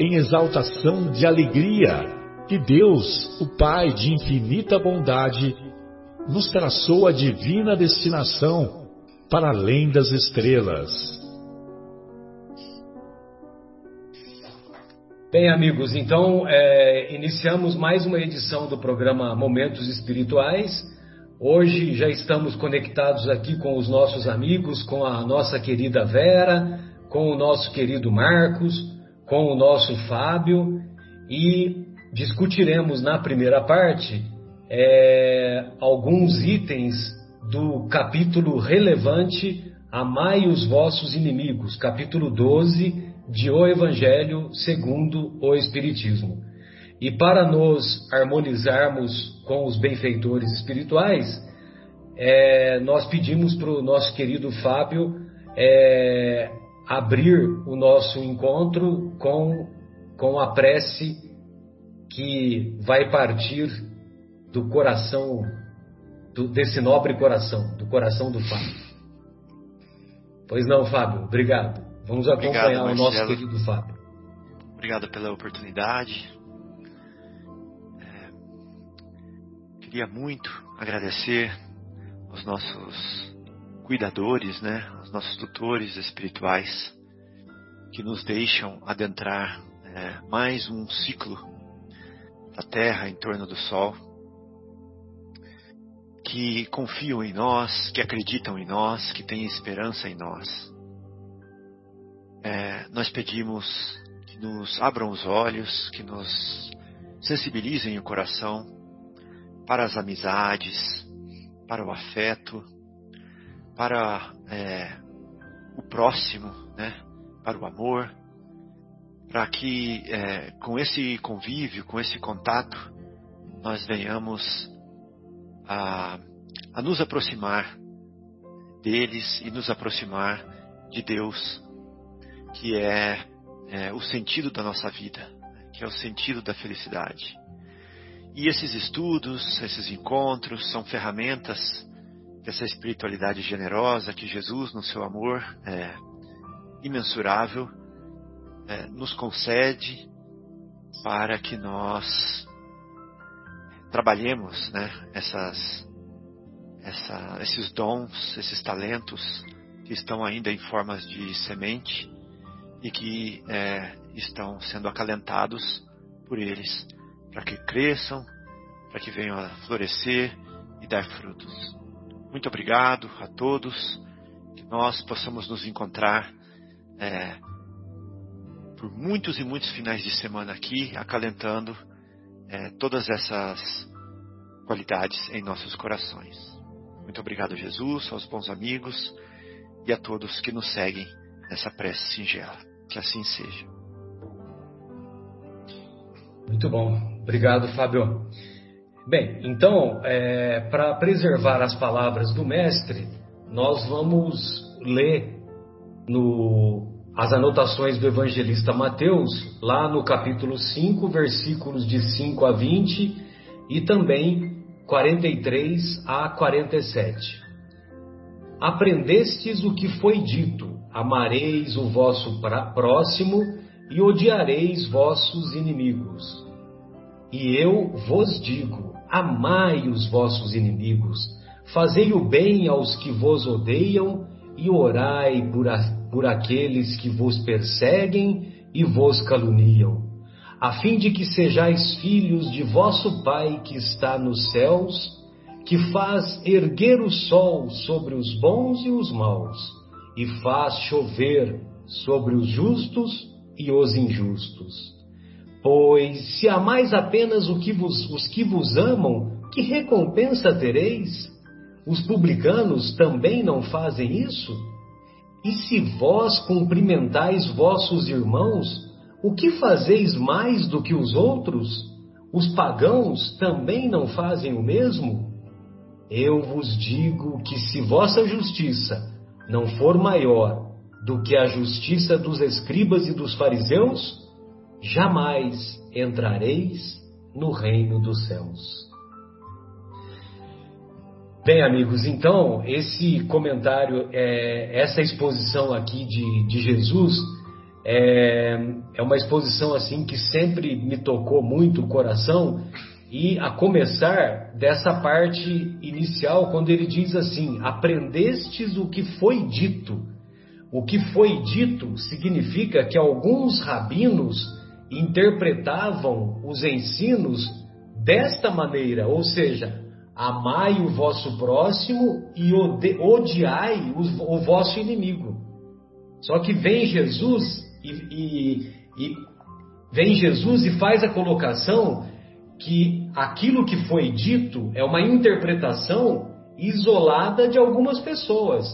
em exaltação de alegria que Deus, o Pai de infinita bondade, nos traçou a divina destinação para além das estrelas. Bem, amigos, então é, iniciamos mais uma edição do programa Momentos Espirituais. Hoje já estamos conectados aqui com os nossos amigos, com a nossa querida Vera, com o nosso querido Marcos, com o nosso Fábio e discutiremos na primeira parte é, alguns itens do capítulo relevante Amai os vossos inimigos, capítulo 12 de O Evangelho segundo o Espiritismo. E para nos harmonizarmos com os benfeitores espirituais, é, nós pedimos para o nosso querido Fábio é, abrir o nosso encontro com, com a prece que vai partir do coração, do, desse nobre coração, do coração do Fábio. Pois não, Fábio, obrigado. Vamos acompanhar obrigado, o nosso querido Fábio. Obrigado pela oportunidade. É, queria muito agradecer aos nossos cuidadores, né, os nossos tutores espirituais, que nos deixam adentrar é, mais um ciclo da Terra em torno do Sol, que confiam em nós, que acreditam em nós, que têm esperança em nós. É, nós pedimos que nos abram os olhos, que nos sensibilizem o coração para as amizades, para o afeto, para é, o próximo, né? para o amor, para que é, com esse convívio, com esse contato, nós venhamos a, a nos aproximar deles e nos aproximar de Deus, que é, é o sentido da nossa vida, que é o sentido da felicidade. E esses estudos, esses encontros são ferramentas dessa espiritualidade generosa que Jesus, no seu amor é, imensurável, é, nos concede para que nós trabalhemos né, essas, essa, esses dons, esses talentos que estão ainda em formas de semente e que é, estão sendo acalentados por eles, para que cresçam, para que venham a florescer e dar frutos. Muito obrigado a todos, que nós possamos nos encontrar é, por muitos e muitos finais de semana aqui, acalentando é, todas essas qualidades em nossos corações. Muito obrigado, Jesus, aos bons amigos e a todos que nos seguem nessa prece singela. Que assim seja. Muito bom. Obrigado, Fábio. Bem, então, é, para preservar as palavras do Mestre, nós vamos ler no, as anotações do evangelista Mateus, lá no capítulo 5, versículos de 5 a 20 e também 43 a 47. Aprendestes o que foi dito: amareis o vosso próximo e odiareis vossos inimigos. E eu vos digo: amai os vossos inimigos, fazei o bem aos que vos odeiam e orai por, a, por aqueles que vos perseguem e vos caluniam. a fim de que sejais filhos de vosso Pai que está nos céus, que faz erguer o sol sobre os bons e os maus, e faz chover sobre os justos e os injustos. Pois se amais apenas que vos, os que vos amam, que recompensa tereis? Os publicanos também não fazem isso? E se vós cumprimentais vossos irmãos, o que fazeis mais do que os outros? Os pagãos também não fazem o mesmo? Eu vos digo que se vossa justiça não for maior do que a justiça dos escribas e dos fariseus, jamais entrareis no reino dos céus. Bem, amigos, então esse comentário, é, essa exposição aqui de, de Jesus é, é uma exposição assim que sempre me tocou muito o coração e a começar dessa parte inicial quando ele diz assim: aprendestes o que foi dito. O que foi dito significa que alguns rabinos interpretavam os ensinos desta maneira, ou seja, Amai o vosso próximo e odiai o, vosso inimigo. Só que vem Jesus e, e, e vem Jesus e faz a colocação que aquilo que foi dito é uma interpretação isolada de algumas pessoas,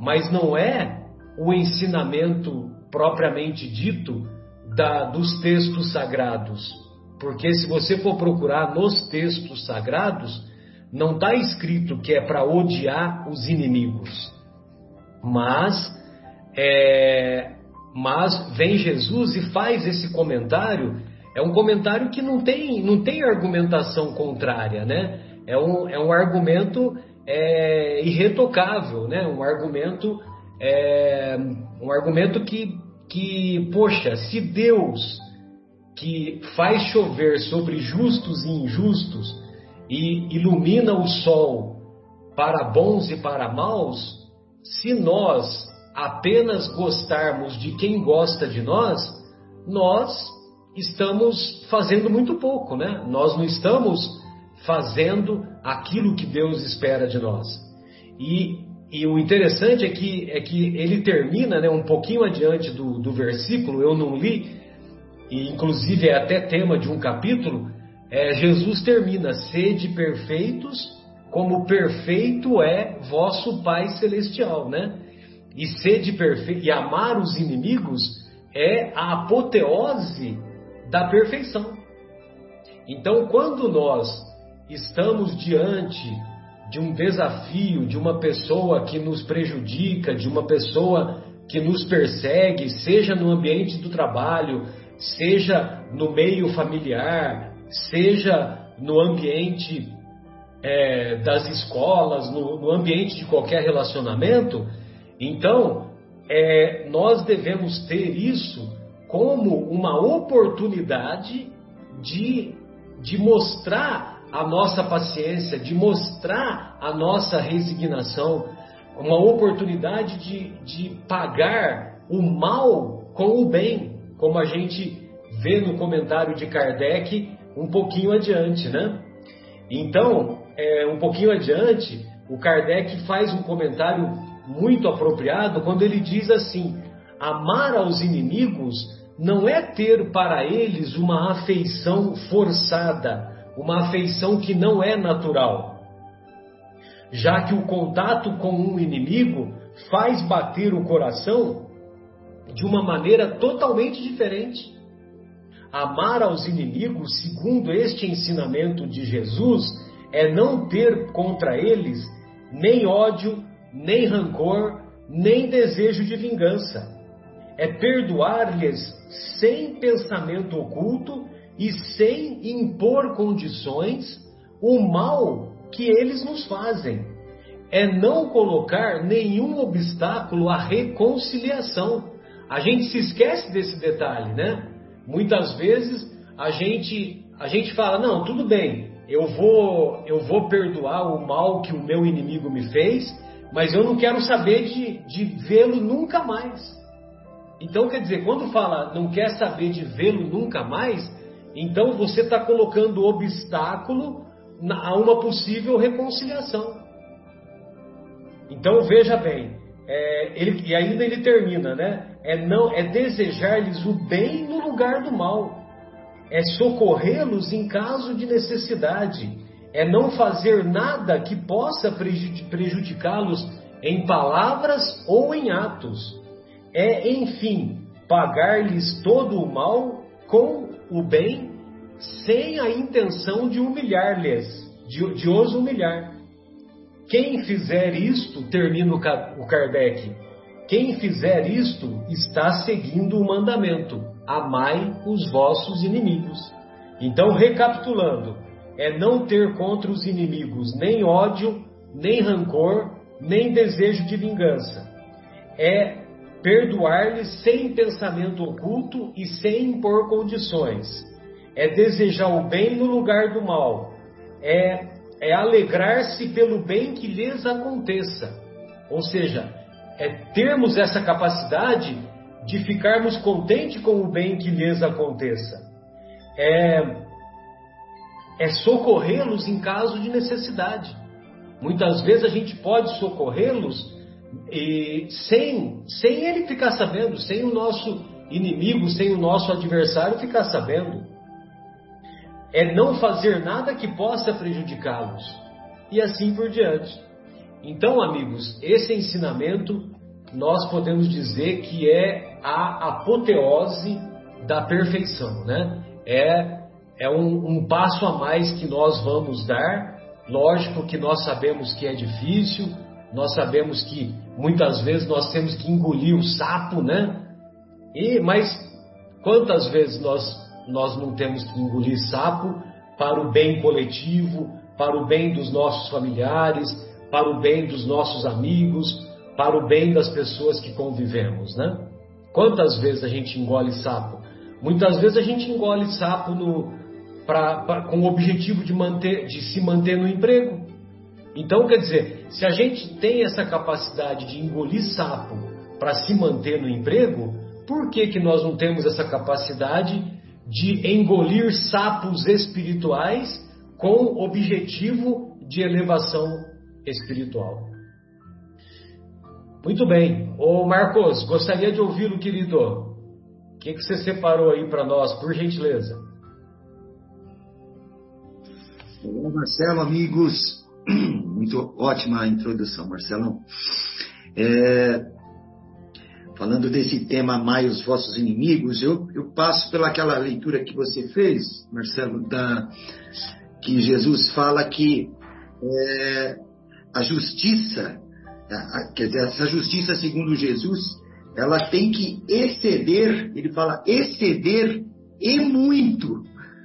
mas não é o ensinamento propriamente dito da, dos textos sagrados. Porque se você for procurar nos textos sagrados, não está escrito que é para odiar os inimigos, mas é, mas vem Jesus e faz esse comentário. É um comentário que não tem, não tem argumentação contrária, né? É um, é um argumento é, irretocável, né? Um argumento, é, um argumento que, que, poxa, se Deus que faz chover sobre justos e injustos e ilumina o sol para bons e para maus, se nós apenas gostarmos de quem gosta de nós, nós estamos fazendo muito pouco, né? Nós não estamos fazendo aquilo que Deus espera de nós. E, e o interessante é que, é que ele termina né, um pouquinho adiante do, do versículo, eu não li, e inclusive é até tema de um capítulo, é, Jesus termina: sede perfeitos, como perfeito é vosso Pai Celestial, né? E sede perfeito, e amar os inimigos é a apoteose da perfeição. Então, quando nós estamos diante de um desafio, de uma pessoa que nos prejudica, de uma pessoa que nos persegue, seja no ambiente do trabalho, seja no meio familiar, seja no ambiente é, das escolas, no, no, ambiente de qualquer relacionamento, então é, nós devemos ter isso como uma oportunidade de, de mostrar a nossa paciência, de mostrar a nossa resignação, uma oportunidade de, de pagar o mal com o bem, como a gente vê no comentário de Kardec um pouquinho adiante, né? Então, é, um pouquinho adiante, o Kardec faz um comentário muito apropriado quando ele diz assim: amar aos inimigos não é ter para eles uma afeição forçada, uma afeição que não é natural, já que o contato com um inimigo faz bater o coração de uma maneira totalmente diferente. Amar aos inimigos, segundo este ensinamento de Jesus, é não ter contra eles nem ódio, nem rancor, nem desejo de vingança. É perdoar-lhes sem pensamento oculto e sem impor condições o mal que eles nos fazem. É não colocar nenhum obstáculo à reconciliação. A gente se esquece desse detalhe, né? Muitas vezes a gente a gente fala não, tudo bem, eu vou eu vou perdoar o mal que o meu inimigo me fez, mas eu não quero saber de, de vê-lo nunca mais. Então quer dizer, quando fala não quer saber de vê-lo nunca mais, então você está colocando obstáculo a uma possível reconciliação. Então veja bem, é, ele, e ainda ele termina, né? É não é desejar-lhes o bem no lugar do mal, é socorrê-los em caso de necessidade, é não fazer nada que possa prejudicá-los em palavras ou em atos, é enfim pagar-lhes todo o mal com o bem, sem a intenção de humilhar-lhes, de, de os humilhar. Quem fizer isto, termina o Kardec, quem fizer isto está seguindo o mandamento: amai os vossos inimigos. Então, recapitulando, é não ter contra os inimigos nem ódio, nem rancor, nem desejo de vingança. É perdoar-lhes sem pensamento oculto e sem impor condições. É desejar o bem no lugar do mal. É, é alegrar-se pelo bem que lhes aconteça. Ou seja, é termos essa capacidade de ficarmos contentes com o bem que lhes aconteça. É, é socorrê-los em caso de necessidade. Muitas vezes a gente pode socorrê-los sem, sem ele ficar sabendo, sem o nosso inimigo, sem o nosso adversário ficar sabendo. É não fazer nada que possa prejudicá-los. E assim por diante. Então, amigos, esse ensinamento nós podemos dizer que é a apoteose da perfeição, né? É, é um, um passo a mais que nós vamos dar. Lógico que nós sabemos que é difícil, nós sabemos que muitas vezes nós temos que engolir o sapo, né? E mas quantas vezes nós nós não temos que engolir sapo para o bem coletivo, para o bem dos nossos familiares, para o bem dos nossos amigos, para o bem das pessoas que convivemos, né? Quantas vezes a gente engole sapo? Muitas vezes a gente engole sapo no, pra, pra, com o objetivo de, manter, de se manter no emprego. Então, quer dizer, se a gente tem essa capacidade de engolir sapo para se manter no emprego, por que, que nós não temos essa capacidade de engolir sapos espirituais com objetivo de elevação espiritual? Muito bem. Ô Marcos, gostaria de ouvi-lo, querido. O que, que você separou aí para nós, por gentileza? Olá, Marcelo, amigos. Muito ótima introdução, Marcelão. É, falando desse tema Amai os vossos inimigos, eu, eu passo pelaquela leitura que você fez, Marcelo, da, que Jesus fala que é, a justiça, a, quer dizer, essa justiça segundo Jesus, ela tem que exceder, ele fala exceder e muito,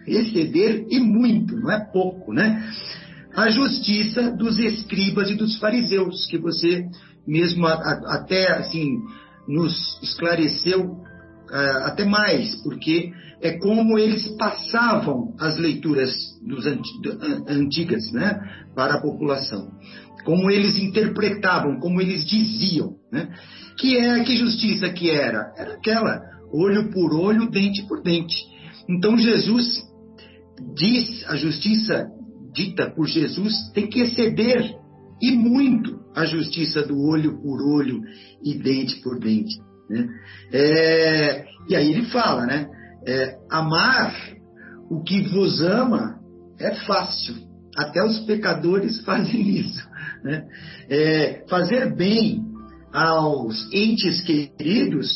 exceder e muito, não é pouco, né? a justiça dos escribas e dos fariseus, que você mesmo a, a, até assim nos esclareceu uh, até mais, porque é como eles passavam as leituras dos antigas, né, para a população, como eles interpretavam, como eles diziam, né, que é que justiça que era, era aquela olho por olho, dente por dente. Então Jesus diz a justiça dita por Jesus tem que exceder e muito a justiça do olho por olho e dente por dente. Né? É, e aí ele fala, né? É, amar o que vos ama é fácil. Até os pecadores fazem isso. Né? É, fazer bem aos entes queridos,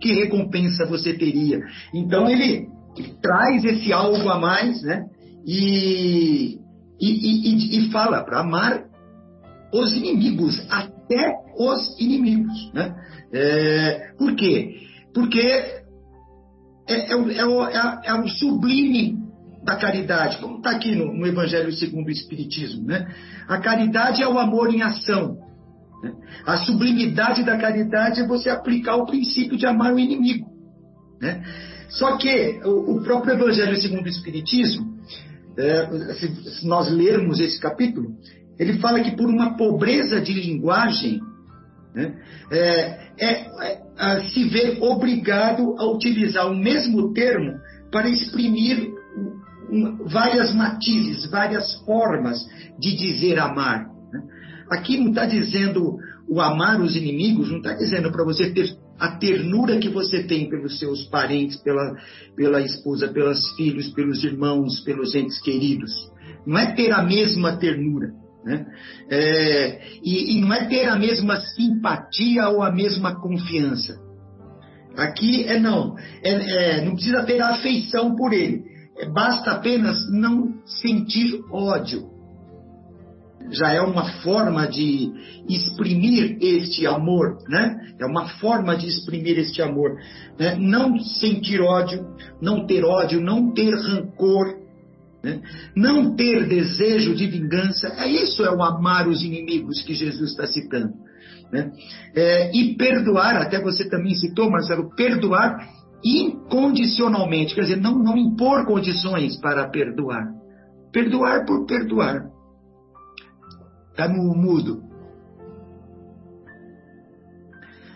que recompensa você teria? Então ele traz esse algo a mais, né? e, e, e, e fala para amar os inimigos, até os inimigos. Né? É, por quê? Porque é, é, é, o, é, o, sublime da caridade, como está aqui no, no, Evangelho segundo o Espiritismo. Né? A caridade é o amor em ação. Né? A sublimidade da caridade é você aplicar o princípio de amar o inimigo. Né? Só que o, o próprio Evangelho segundo o Espiritismo é, se, se nós lermos esse capítulo, ele fala que por uma pobreza de linguagem, né, é, é, é, se vê obrigado a utilizar o mesmo termo para exprimir várias matizes, várias formas de dizer amar. Né? Aqui não está dizendo o amar os inimigos, não está dizendo para você ter a ternura que você tem pelos seus parentes, pela, pela esposa, pelos filhos, pelos irmãos, pelos entes queridos. Não é ter a mesma ternura. Né? É, e, e não é ter a mesma simpatia ou a mesma confiança. Aqui é não. É, é, não precisa ter afeição por ele. É, basta apenas não sentir ódio. Já é uma forma de exprimir este amor, né? É uma forma de exprimir este amor. Né? Não sentir ódio, não ter ódio, não ter rancor, né? Não ter desejo de vingança, é isso é o amar os inimigos que Jesus está citando. Né? É, e perdoar, até você também citou, Marcelo, perdoar incondicionalmente, quer dizer, não, não impor condições para perdoar. Perdoar por perdoar. Está no mudo.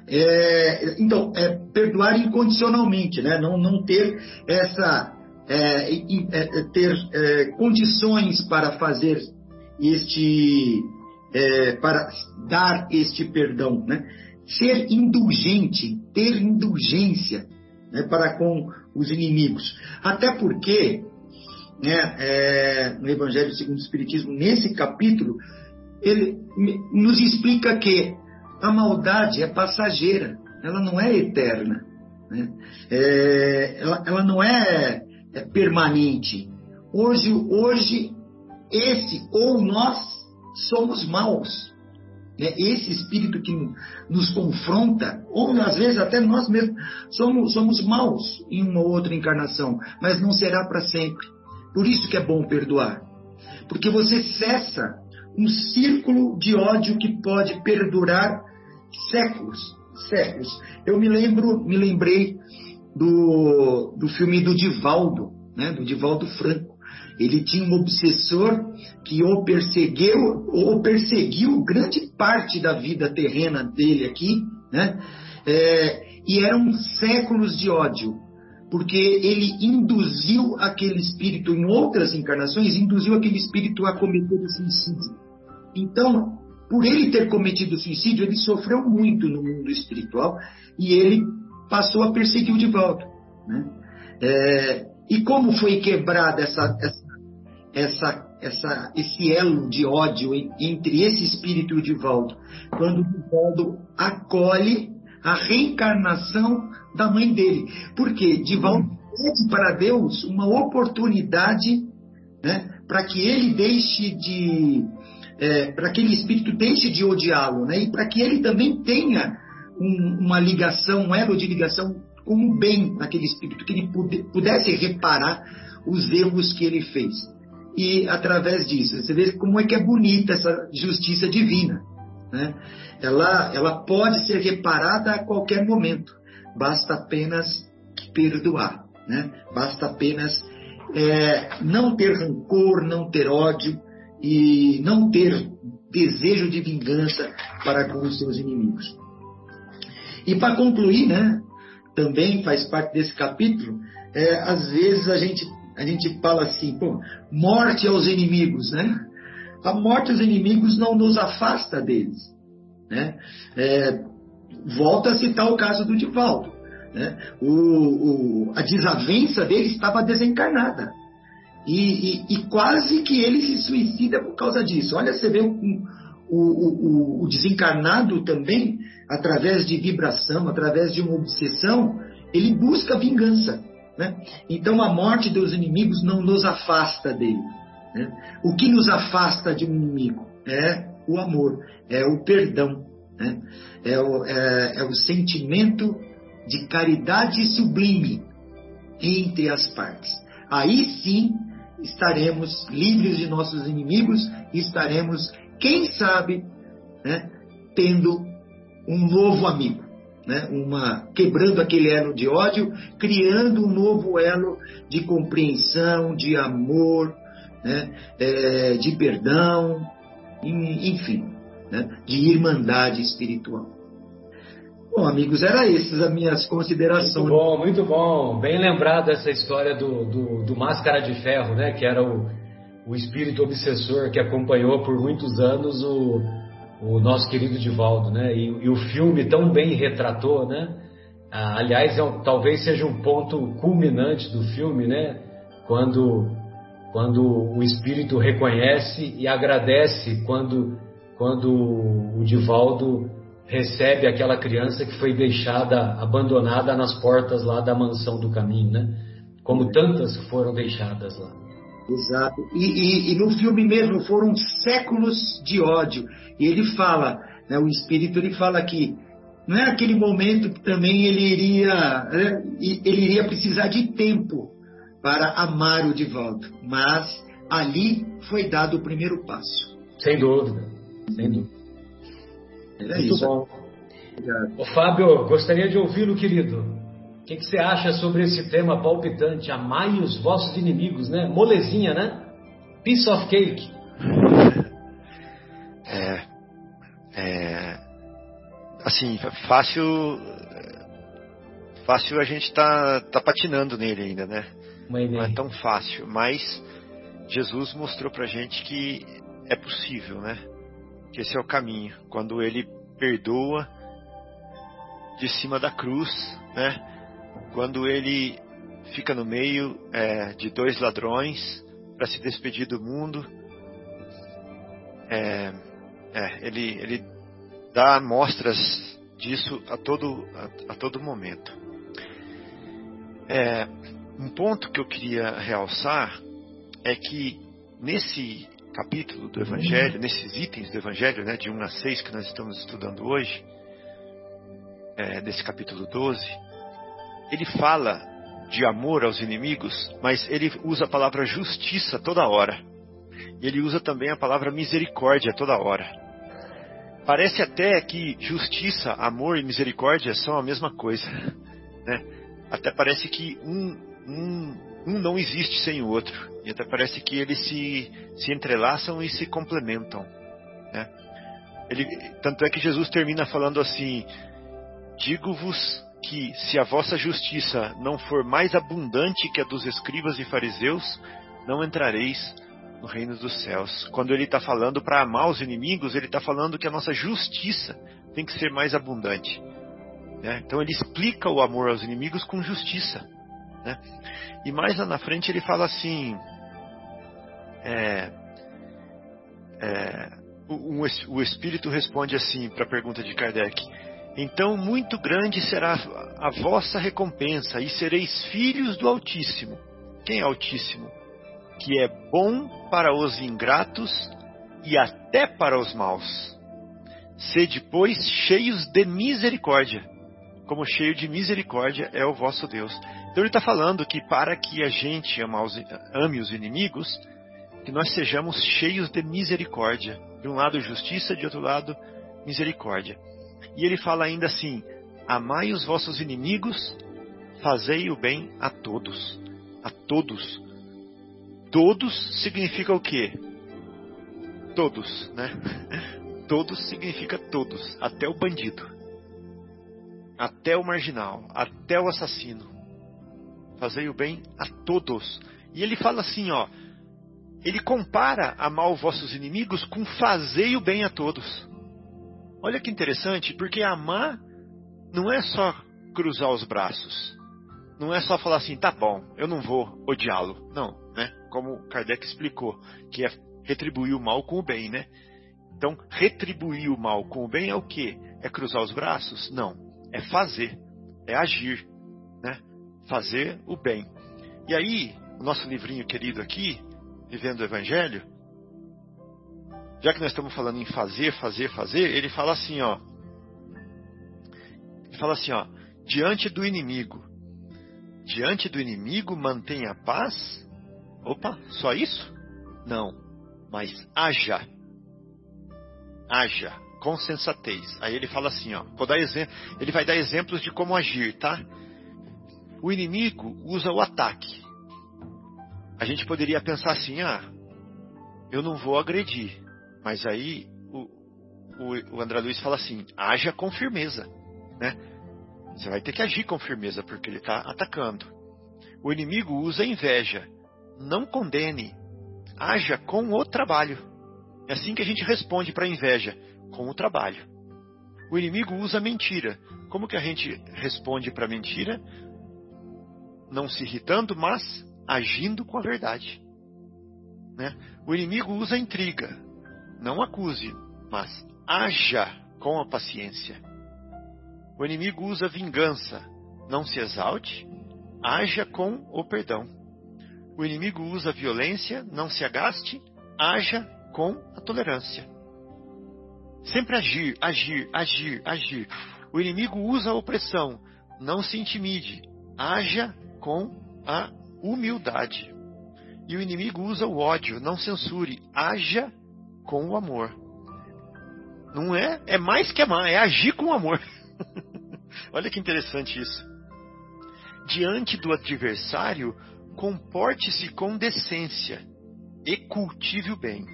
É, então, é, perdoar incondicionalmente, né? não, não ter essa é, é, ter é, condições para fazer este, é, para dar este perdão, né? Ser indulgente, ter indulgência né, para com os inimigos. Até porque, né, é, no Evangelho segundo o Espiritismo, nesse capítulo, ele nos explica que a maldade é passageira, ela não é eterna. Né? É, ela, ela não é é permanente. Hoje, hoje, esse ou nós somos maus. Né? Esse espírito que nos confronta, ou às vezes até nós mesmos, somos, somos maus em uma outra encarnação, mas não será para sempre. Por isso que é bom perdoar. Porque você cessa um círculo de ódio que pode perdurar séculos, séculos. Eu me lembro, me lembrei do, do filme do Divaldo, né, do Divaldo Franco. Ele tinha um obsessor que o perseguiu, ou perseguiu grande parte da vida terrena dele aqui, né? É, e eram séculos de ódio, porque ele induziu aquele espírito em outras encarnações, induziu aquele espírito a cometer o suicídio. Então, por ele ter cometido suicídio, ele sofreu muito no mundo espiritual e ele passou a perseguir o Divaldo. Né? É, e como foi quebrada essa, essa, essa, essa, esse elo de ódio entre esse espírito e o Divaldo? Quando o Divaldo acolhe a reencarnação da mãe dele. Porque Divaldo pede para Deus uma oportunidade né, para que ele deixe de. É, para que aquele espírito deixe de odiá-lo, né, e para que ele também tenha um, uma ligação, um elo de ligação com o bem naquele espírito, que ele pudesse reparar os erros que ele fez. E através disso, você vê como é que é bonita essa justiça divina. Né? Ela, ela pode ser reparada a qualquer momento, basta apenas perdoar, né? basta apenas é, não ter rancor, não ter ódio e não ter desejo de vingança para com os seus inimigos. E para concluir, né, também faz parte desse capítulo, é, às vezes a gente, a gente fala assim, pô, morte aos inimigos, né? A morte aos inimigos não nos afasta deles, né? É, volta a citar o caso do Divaldo, né? O, o, a desavença dele estava desencarnada. E, e, e, quase que ele se suicida por causa disso. Olha, você vê o, o, o desencarnado também através de vibração, através de uma obsessão, ele busca vingança. Né? Então a morte dos inimigos não nos afasta dele. Né? O que nos afasta de um inimigo é o amor, é o perdão, né? é, o, é, é o sentimento de caridade sublime entre as partes. Aí sim estaremos livres de nossos inimigos e estaremos, quem sabe, né, tendo um novo amigo, né? Uma quebrando aquele elo de ódio, criando um novo elo de compreensão, de amor, né? É, de perdão, enfim, né? de irmandade espiritual. Bom, amigos, era essas as minhas considerações. Muito bom, muito bom. Bem lembrado essa história do, do, do Máscara de Ferro, né? Que era o, o espírito obsessor que acompanhou por muitos anos o, o nosso querido Divaldo, né? E, e o filme tão bem retratou, né? Ah, aliás, é um, talvez seja um ponto culminante do filme, né? Quando, quando o espírito reconhece e agradece quando, quando o Divaldo recebe aquela criança que foi deixada, abandonada nas portas lá da mansão do caminho, né? Como tantas foram deixadas lá. Exato. E, e, e, no filme mesmo foram séculos de ódio. E ele fala, né, o espírito ele fala que não é aquele momento que também ele iria, né, ele iria precisar de tempo para amar o Divaldo, mas ali foi dado o primeiro passo. Sem dúvida, sem dúvida. Era Muito isso. bom. Ô, Fábio, gostaria de ouvi-lo, querido. O que, que, você acha sobre esse tema palpitante? Amai os vossos inimigos, né? Molezinha, né? Piece of cake. É, é, assim, fácil, fácil a gente tá, tá patinando nele ainda, né? Não é tão fácil, mas Jesus mostrou pra gente que é possível, né? Que esse é o caminho. Quando ele perdoa de cima da cruz, né? Quando ele fica no meio é, de dois ladrões para se despedir do mundo. É, é, ele, ele dá mostras disso a todo, a, a todo momento. É, um ponto que eu queria realçar é que nesse capítulo do Evangelho, nesses itens do Evangelho, né, de 1 a 6 que nós estamos estudando hoje, é, desse capítulo 12, ele fala de amor aos inimigos, mas ele usa a palavra justiça toda hora. E ele usa também a palavra misericórdia toda hora. Parece até que justiça, amor e misericórdia são a mesma coisa. Né? Até parece que um, um, um não existe sem o outro. E até parece que eles se, se entrelaçam e se complementam. Né? Ele, tanto é que Jesus termina falando assim: Digo-vos que se a vossa justiça não for mais abundante que a dos escribas e fariseus, não entrareis no reino dos céus. Quando ele está falando para amar os inimigos, ele está falando que a nossa justiça tem que ser mais abundante. Né? Então ele explica o amor aos inimigos com justiça. Né? E mais lá na frente ele fala assim: é, é, o, o Espírito responde assim para a pergunta de Kardec então muito grande será a vossa recompensa, e sereis filhos do Altíssimo. Quem é Altíssimo? Que é bom para os ingratos e até para os maus. Sede, pois, cheios de misericórdia, como cheio de misericórdia é o vosso Deus. Então ele está falando que para que a gente ame os inimigos, que nós sejamos cheios de misericórdia. De um lado justiça, de outro lado misericórdia. E ele fala ainda assim: Amai os vossos inimigos, fazei o bem a todos. A todos. Todos significa o quê? Todos, né? Todos significa todos, até o bandido, até o marginal, até o assassino. Fazei o bem a todos. E ele fala assim, ó, ele compara amar os vossos inimigos com fazei o bem a todos. Olha que interessante, porque amar não é só cruzar os braços. Não é só falar assim, tá bom, eu não vou odiá-lo. Não, né? Como Kardec explicou, que é retribuir o mal com o bem, né? Então, retribuir o mal com o bem é o quê? É cruzar os braços? Não. É fazer. É agir. Né? Fazer o bem. E aí, o nosso livrinho querido aqui, Vivendo o Evangelho, já que nós estamos falando em fazer, fazer, fazer, ele fala assim, ó. Ele fala assim, ó, diante do inimigo. Diante do inimigo mantenha a paz. Opa, só isso? Não, mas haja. Haja com sensatez. Aí ele fala assim, ó, vou dar exemplo, ele vai dar exemplos de como agir, tá? O inimigo usa o ataque. A gente poderia pensar assim, ah, eu não vou agredir. Mas aí o, o, o André Luiz fala assim: haja com firmeza. Né? Você vai ter que agir com firmeza, porque ele está atacando. O inimigo usa inveja. Não condene. Haja com o trabalho. É assim que a gente responde para a inveja, com o trabalho. O inimigo usa mentira. Como que a gente responde para a mentira? Não se irritando, mas agindo com a verdade. Né? O inimigo usa intriga. Não acuse, mas haja com a paciência. O inimigo usa vingança. Não se exalte, haja com o perdão. O inimigo usa violência, não se agaste, haja com a tolerância. Sempre agir, agir, agir, agir. O inimigo usa a opressão, não se intimide, haja com a humildade. E o inimigo usa o ódio, não censure, haja com o amor. Não é? É mais que amar, é agir com amor. Olha que interessante isso. Diante do adversário, comporte-se com decência e cultive o bem.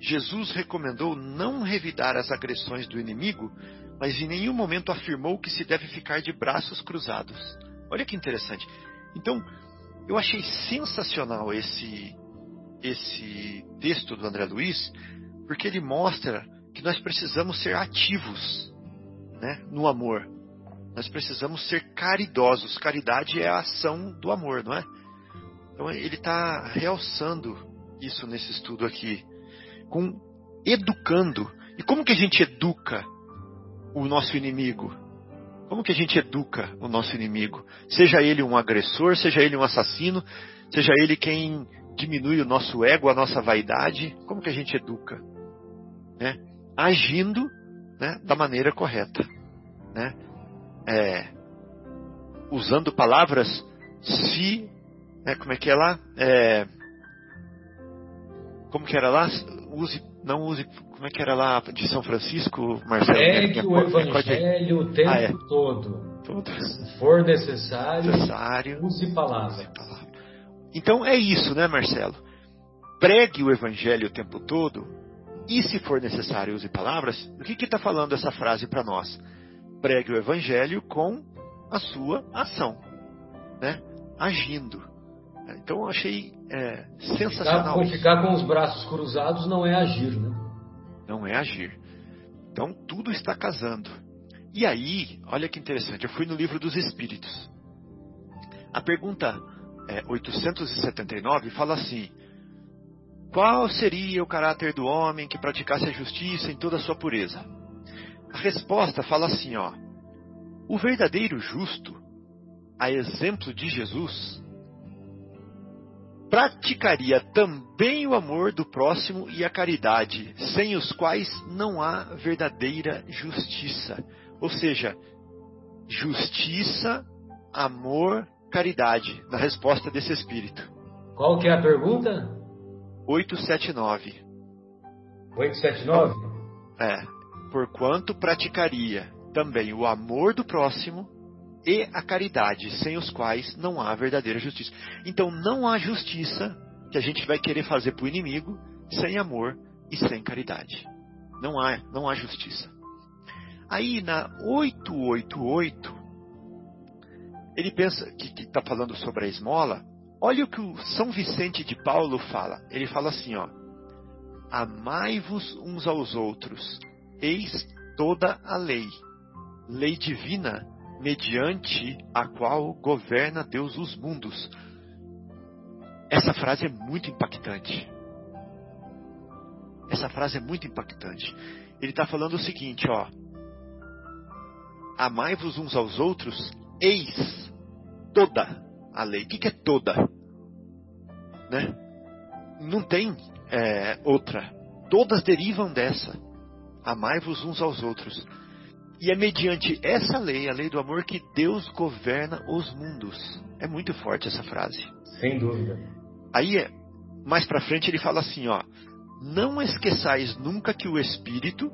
Jesus recomendou não revidar as agressões do inimigo, mas em nenhum momento afirmou que se deve ficar de braços cruzados. Olha que interessante. Então, eu achei sensacional esse esse texto do André Luiz, porque ele mostra que nós precisamos ser ativos, né, no amor. Nós precisamos ser caridosos. Caridade é a ação do amor, não é? Então ele está realçando isso nesse estudo aqui, com educando. E como que a gente educa o nosso inimigo? Como que a gente educa o nosso inimigo? Seja ele um agressor, seja ele um assassino, seja ele quem diminui o nosso ego, a nossa vaidade, como que a gente educa? Né? Agindo né, da maneira correta. Né? É, usando palavras se né, como é que é lá? É, como que era lá? Use, não use, como é que era lá de São Francisco, Marcelo? Pregue o evangelho o tempo ah, é. todo. todo. Se for necessário, necessário use palavra. use palavra. Então é isso, né, Marcelo? Pregue o evangelho o tempo todo e, se for necessário, use palavras. O que está falando essa frase para nós? Pregue o evangelho com a sua ação, né? Agindo. Então eu achei é, sensacional. Ficar, ficar com os braços cruzados não é agir, né? Não é agir. Então tudo está casando. E aí, olha que interessante, eu fui no livro dos Espíritos. A pergunta é, 879 fala assim: Qual seria o caráter do homem que praticasse a justiça em toda a sua pureza? A resposta fala assim, ó: O verdadeiro justo, a exemplo de Jesus, praticaria também o amor do próximo e a caridade, sem os quais não há verdadeira justiça. Ou seja, justiça, amor, caridade, na resposta desse espírito. Qual que é a pergunta? 879. 879? É. Porquanto praticaria também o amor do próximo e a caridade, sem os quais não há verdadeira justiça. Então não há justiça que a gente vai querer fazer para o inimigo sem amor e sem caridade. Não há, não há justiça. Aí na 888, ele pensa que está falando sobre a esmola. Olha o que o São Vicente de Paulo fala. Ele fala assim, ó: Amai-vos uns aos outros, eis toda a lei, lei divina mediante a qual governa Deus os mundos. Essa frase é muito impactante. Essa frase é muito impactante. Ele está falando o seguinte, ó. Amai-vos uns aos outros, eis toda a lei. O que, que é toda? Né? Não tem é, outra. Todas derivam dessa. Amai-vos uns aos outros. E é mediante essa lei, a lei do amor, que Deus governa os mundos. É muito forte essa frase. Sem dúvida. Aí, mais para frente, ele fala assim, ó: Não esqueçais nunca que o espírito,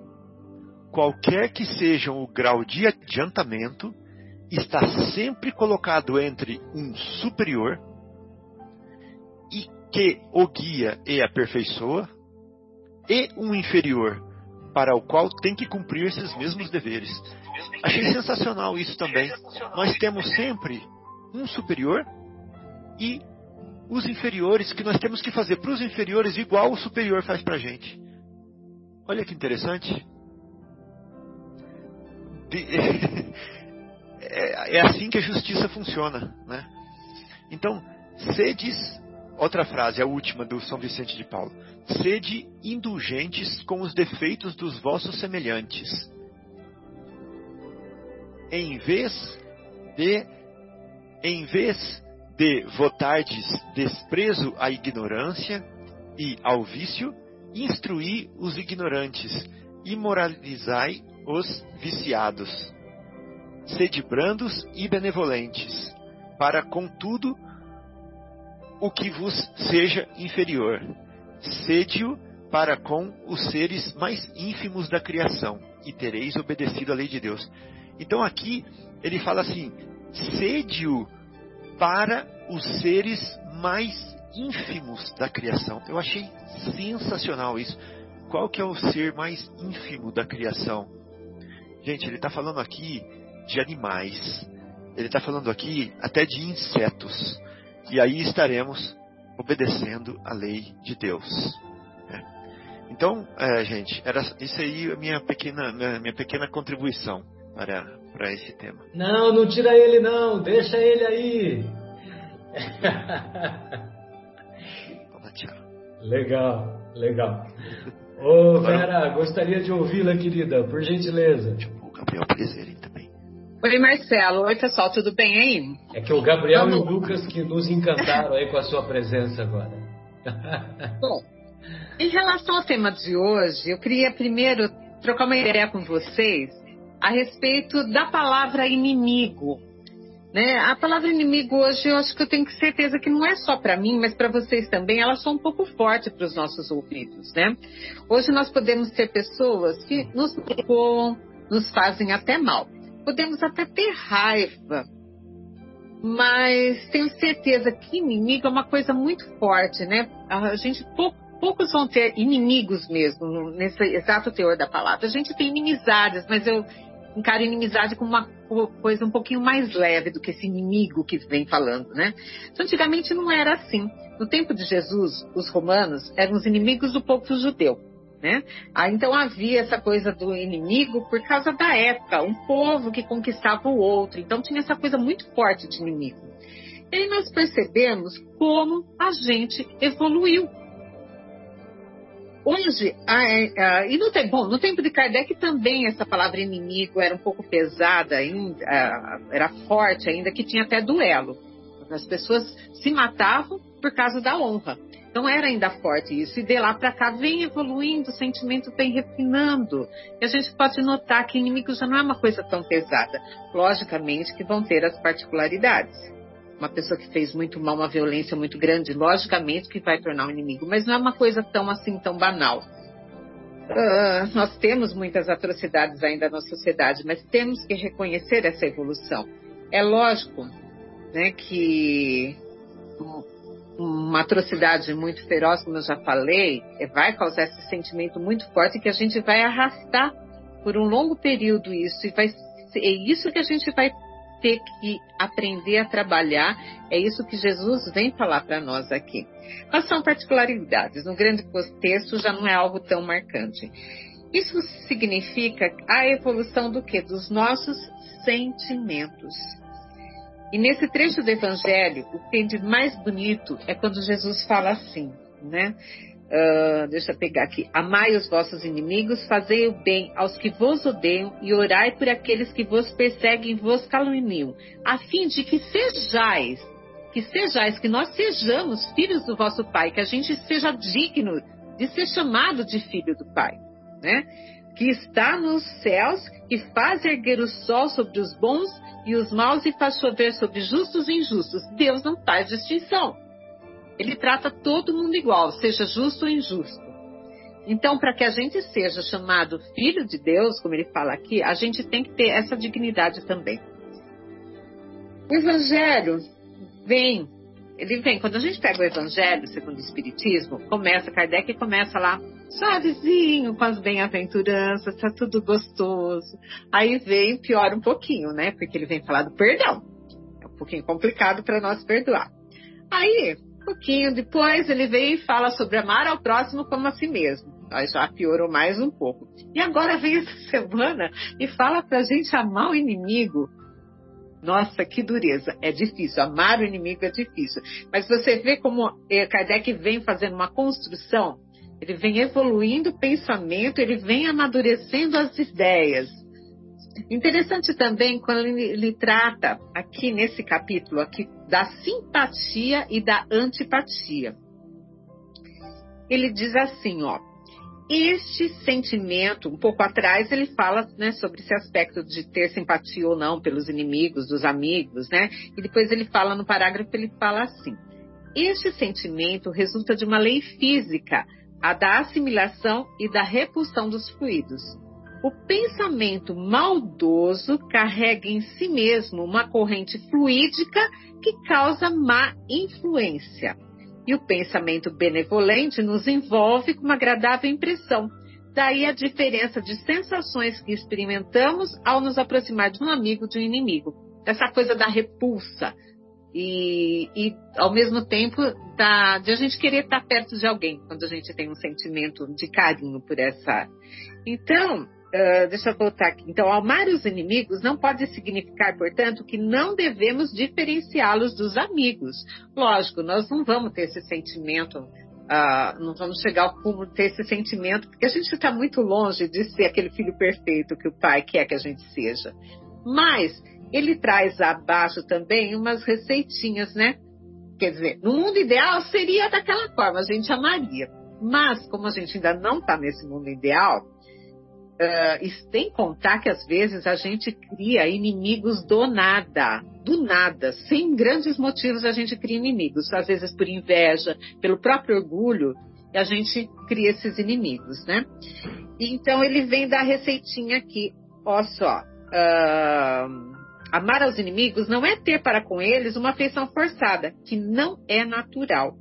qualquer que seja o grau de adiantamento, está sempre colocado entre um superior e que o guia e aperfeiçoa, e um inferior para o qual tem que cumprir esses mesmos deveres. Achei sensacional isso também. Nós temos sempre um superior e os inferiores, que nós temos que fazer para os inferiores igual o superior faz para a gente. Olha que interessante. É, é, assim que a justiça funciona. Né? Então, sedes, outra frase, a última do São Vicente de Paulo: sede indulgentes com os defeitos dos vossos semelhantes, em vez de, em vez de votardes desprezo à ignorância e ao vício, instruí os ignorantes e moralizai os viciados. Sede brandos e benevolentes, para com tudo o que vos seja inferior. Sede-o para com os seres mais ínfimos da criação, e tereis obedecido à lei de Deus. Então aqui ele fala assim: sede-o para os seres mais ínfimos da criação. Eu achei sensacional isso. Qual que é o ser mais ínfimo da criação? Gente, ele está falando aqui de animais. Ele está falando aqui até de insetos. E aí estaremos obedecendo a lei de Deus. Né? Então, é, gente, era isso aí a minha pequena, minha, minha pequena contribuição para, para esse tema. Não, não tira ele não, deixa ele aí. tchau. Legal, legal. Ô Vera, gostaria de ouvi-la, querida, por gentileza. O Gabriel Prezeri também. Oi, Marcelo. Oi, pessoal, tudo bem aí? É que o Gabriel Vamos... e o Lucas que nos encantaram aí com a sua presença agora. Bom, em relação ao tema de hoje, eu queria primeiro trocar uma ideia com vocês a respeito da palavra inimigo. Né? A palavra inimigo hoje eu acho que eu tenho certeza que não é só para mim, mas para vocês também, ela só um pouco forte para os nossos ouvidos. Né? Hoje nós podemos ter pessoas que nos magoam, nos fazem até mal. Podemos até ter raiva, mas tenho certeza que inimigo é uma coisa muito forte, né? A gente pouco poucos vão ter inimigos mesmo, nesse exato teor da palavra. A gente tem inimizades, mas eu encaro inimizade como uma coisa um pouquinho mais leve do que esse inimigo que vem falando, né? Então, antigamente não era assim. No tempo de Jesus, os romanos eram os inimigos do povo judeu. Né? Ah, então havia essa coisa do inimigo por causa da época, um povo que conquistava o outro. Então tinha essa coisa muito forte de inimigo. E aí nós percebemos como a gente evoluiu Hoje, e no tempo, bom, no tempo de Kardec também essa palavra inimigo era um pouco pesada ainda, era forte ainda, que tinha até duelo. As pessoas se matavam por causa da honra. Então era ainda forte isso. E de lá para cá vem evoluindo, o sentimento vem refinando. E a gente pode notar que inimigo já não é uma coisa tão pesada. Logicamente que vão ter as particularidades uma pessoa que fez muito mal, uma violência muito grande, logicamente que vai tornar um inimigo, mas não é uma coisa tão assim, tão banal. Uh, nós temos muitas atrocidades ainda na sociedade, mas temos que reconhecer essa evolução. É lógico né, que uma atrocidade muito feroz, como eu já falei, vai causar esse sentimento muito forte que a gente vai arrastar por um longo período isso e vai é isso que a gente vai ter que aprender a trabalhar. É isso que Jesus vem falar para nós aqui. Mas são particularidades. No grande contexto já não é algo tão marcante. Isso significa a evolução do que? Dos nossos sentimentos. E nesse trecho do Evangelho, o que tem de mais bonito é quando Jesus fala assim, né? Uh, deixa eu pegar aqui. Amai os vossos inimigos, fazei o bem aos que vos odeiam e orai por aqueles que vos perseguem e vos caluniam, a fim de que sejais, que sejais, que nós sejamos filhos do vosso Pai, que a gente seja digno de ser chamado de filho do Pai, né? Que está nos céus, que faz erguer o sol sobre os bons e os maus e faz chover sobre justos e injustos. Deus não faz distinção. Ele trata todo mundo igual, seja justo ou injusto. Então, para que a gente seja chamado filho de Deus, como ele fala aqui, a gente tem que ter essa dignidade também. O Evangelho vem ele vem, quando a gente pega o Evangelho segundo o Espiritismo, começa, Kardec começa lá, suavezinho, com as bem-aventuranças, tá tudo gostoso. Aí vem, piora um pouquinho, né? Porque ele vem falar do perdão. É um pouquinho complicado para nós perdoar. Aí, um pouquinho depois, ele vem e fala sobre amar ao próximo como a si mesmo. Aí já piorou mais um pouco. E agora vem essa semana e fala pra gente amar o inimigo nossa, que dureza. É difícil. Amar o inimigo é difícil. Mas você vê como eh, Kardec vem fazendo uma construção, ele vem evoluindo o pensamento, ele vem amadurecendo as ideias. Interessante também quando ele, ele trata aqui nesse capítulo aqui da simpatia e da antipatia. Ele diz assim, ó: este sentimento, um pouco atrás, ele fala né, sobre esse aspecto de ter simpatia ou não pelos inimigos, dos amigos, né? E depois ele fala no parágrafo, ele fala assim: este sentimento resulta de uma lei física, a da assimilação e da repulsão dos fluidos. O pensamento maldoso carrega em si mesmo uma corrente fluídica que causa má influência e o pensamento benevolente nos envolve com uma agradável impressão. Daí a diferença de sensações que experimentamos ao nos aproximar de um amigo, de um inimigo. Essa coisa da repulsa. E, e ao mesmo tempo, da, de a gente querer estar perto de alguém, quando a gente tem um sentimento de carinho por essa. Então, Uh, deixa eu voltar aqui. Então, amar os inimigos não pode significar, portanto, que não devemos diferenciá-los dos amigos. Lógico, nós não vamos ter esse sentimento, uh, não vamos chegar ao cúmulo de ter esse sentimento, porque a gente está muito longe de ser aquele filho perfeito que o pai quer que a gente seja. Mas ele traz abaixo também umas receitinhas, né? Quer dizer, no mundo ideal seria daquela forma, a gente amaria. Mas, como a gente ainda não está nesse mundo ideal, uh, tem que contar que às vezes a gente cria inimigos do nada, do nada, sem grandes motivos a gente cria inimigos, às vezes por inveja, pelo próprio orgulho, a gente cria esses inimigos, né? Então ele vem da receitinha aqui, ó só. Uh, amar aos inimigos não é ter para com eles uma afeição forçada, que não é natural,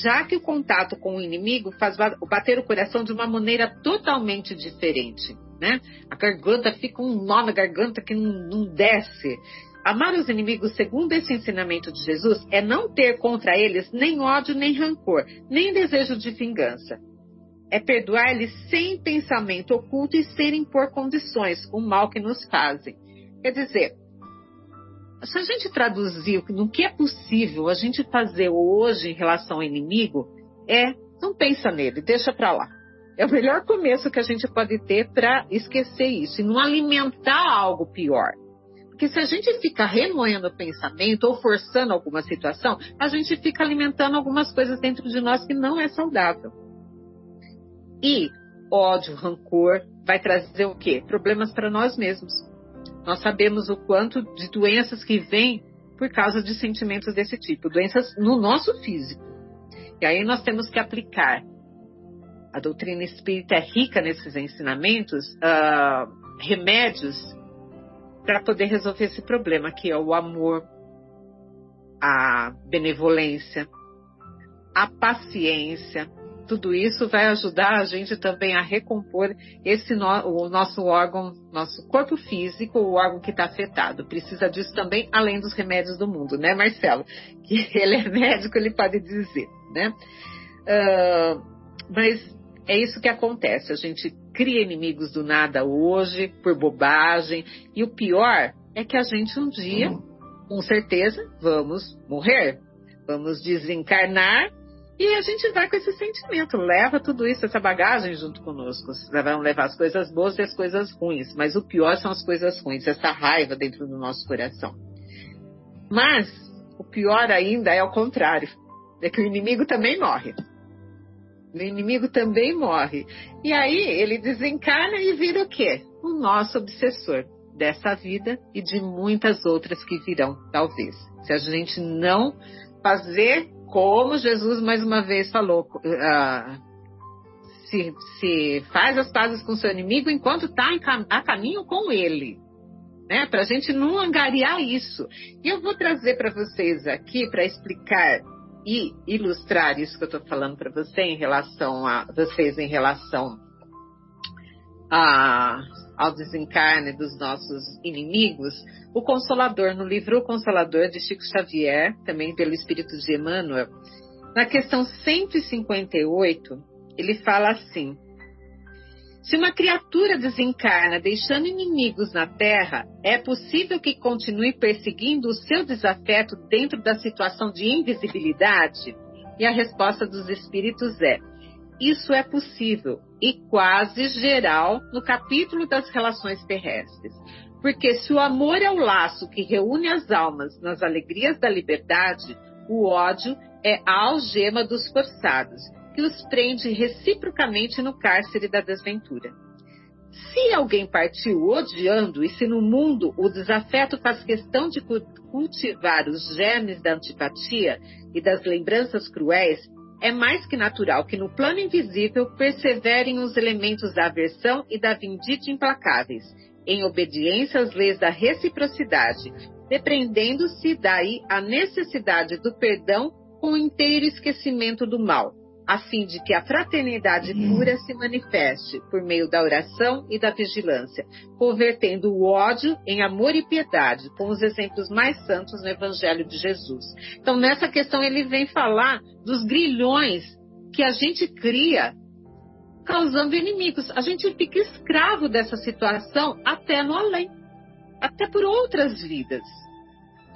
já que o contato com o inimigo faz bater o coração de uma maneira totalmente diferente. Né? A garganta fica um nó na garganta que não, não desce. Amar os inimigos, segundo esse ensinamento de Jesus, é não ter contra eles nem ódio, nem rancor, nem desejo de vingança. É perdoar eles sem pensamento oculto e sem impor condições, o mal que nos fazem. Quer dizer, se a gente traduzir no que é possível a gente fazer hoje em relação ao inimigo, é não pensa nele, deixa para lá. É o melhor começo que a gente pode ter para esquecer isso e não alimentar algo pior. Porque se a gente fica remoendo o pensamento ou forçando alguma situação, a gente fica alimentando algumas coisas dentro de nós que não é saudável. E ódio, rancor, vai trazer o quê? Problemas para nós mesmos. Nós sabemos o quanto de doenças que vêm por causa de sentimentos desse tipo, doenças no nosso físico. E aí nós temos que aplicar. A doutrina espírita é rica nesses ensinamentos, uh, remédios para poder resolver esse problema, que é o amor, a benevolência, a paciência, tudo isso vai ajudar a gente também a recompor esse no, o nosso órgão, nosso corpo físico, o órgão que está afetado. Precisa disso também, além dos remédios do mundo, né, Marcelo? Que ele é médico, ele pode dizer, né? Uh, mas é isso que acontece. A gente cria inimigos do nada hoje, por bobagem, e o pior é que a gente um dia, com certeza, vamos morrer. Vamos desencarnar e a gente vai com esse sentimento, leva tudo isso, essa bagagem junto conosco. Vamos levar as coisas boas e as coisas ruins, mas o pior são as coisas ruins, essa raiva dentro do nosso coração. Mas o pior ainda é o contrário, é que o inimigo também morre. O inimigo também morre. E aí ele desencarna e vira o quê? O nosso obsessor dessa vida e de muitas outras que virão, talvez. Se a gente não fazer como Jesus mais uma vez falou, uh, se, se, faz as pazes com seu inimigo enquanto está a caminho com ele. né? Para a gente não angariar isso. E eu vou trazer para vocês aqui para explicar e ilustrar isso que eu estou falando para você em relação a vocês em relação a, ao desencarne dos nossos inimigos, o Consolador, no livro O Consolador de Chico Xavier, também pelo Espírito de Emmanuel, na questão 158, ele fala assim: se uma criatura desencarna deixando inimigos na Terra, é possível que continue perseguindo o seu desafeto dentro da situação de invisibilidade? E a resposta dos espíritos é: isso é possível e quase geral no capítulo das relações terrestres. Porque se o amor é o laço que reúne as almas nas alegrias da liberdade, o ódio é a algema dos forçados que os prende reciprocamente no cárcere da desventura. Se alguém partiu odiando e se no mundo o desafeto faz questão de cultivar os germes da antipatia e das lembranças cruéis, é mais que natural que no plano invisível perseverem os elementos da aversão e da vindite implacáveis, em obediência às leis da reciprocidade, depreendendo-se daí a necessidade do perdão com o inteiro esquecimento do mal, a fim de que a fraternidade uhum. pura se manifeste por meio da oração e da vigilância, convertendo o ódio em amor e piedade, com os exemplos mais santos no Evangelho de Jesus. Então, nessa questão, ele vem falar dos grilhões que a gente cria causando inimigos. A gente fica escravo dessa situação até no além, até por outras vidas.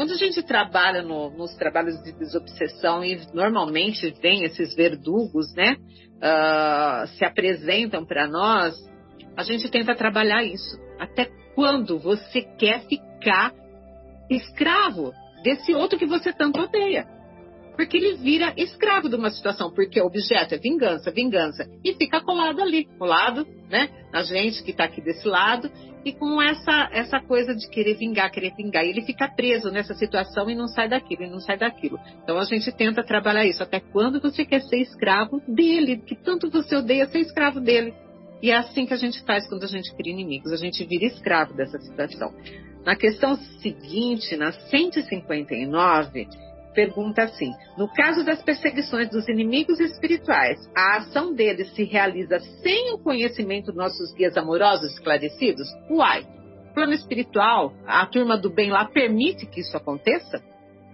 Quando a gente trabalha no, nos trabalhos de desobsessão e normalmente vem esses verdugos, né, uh, se apresentam para nós, a gente tenta trabalhar isso. Até quando você quer ficar escravo desse outro que você tanto odeia? Porque ele vira escravo de uma situação, porque o objeto é vingança, vingança, e fica colado ali, colado, né, na gente que está aqui desse lado, e com essa, essa coisa de querer vingar, querer vingar. E ele fica preso nessa situação e não sai daquilo, e não sai daquilo. Então a gente tenta trabalhar isso. Até quando você quer ser escravo dele? Que tanto você odeia ser escravo dele. E é assim que a gente faz quando a gente cria inimigos. A gente vira escravo dessa situação. Na questão seguinte, na 159, pergunta assim: no caso das perseguições dos inimigos espirituais, a ação deles se realiza sem o conhecimento dos nossos guias amorosos esclarecidos? Uai, plano espiritual, a turma do bem lá permite que isso aconteça?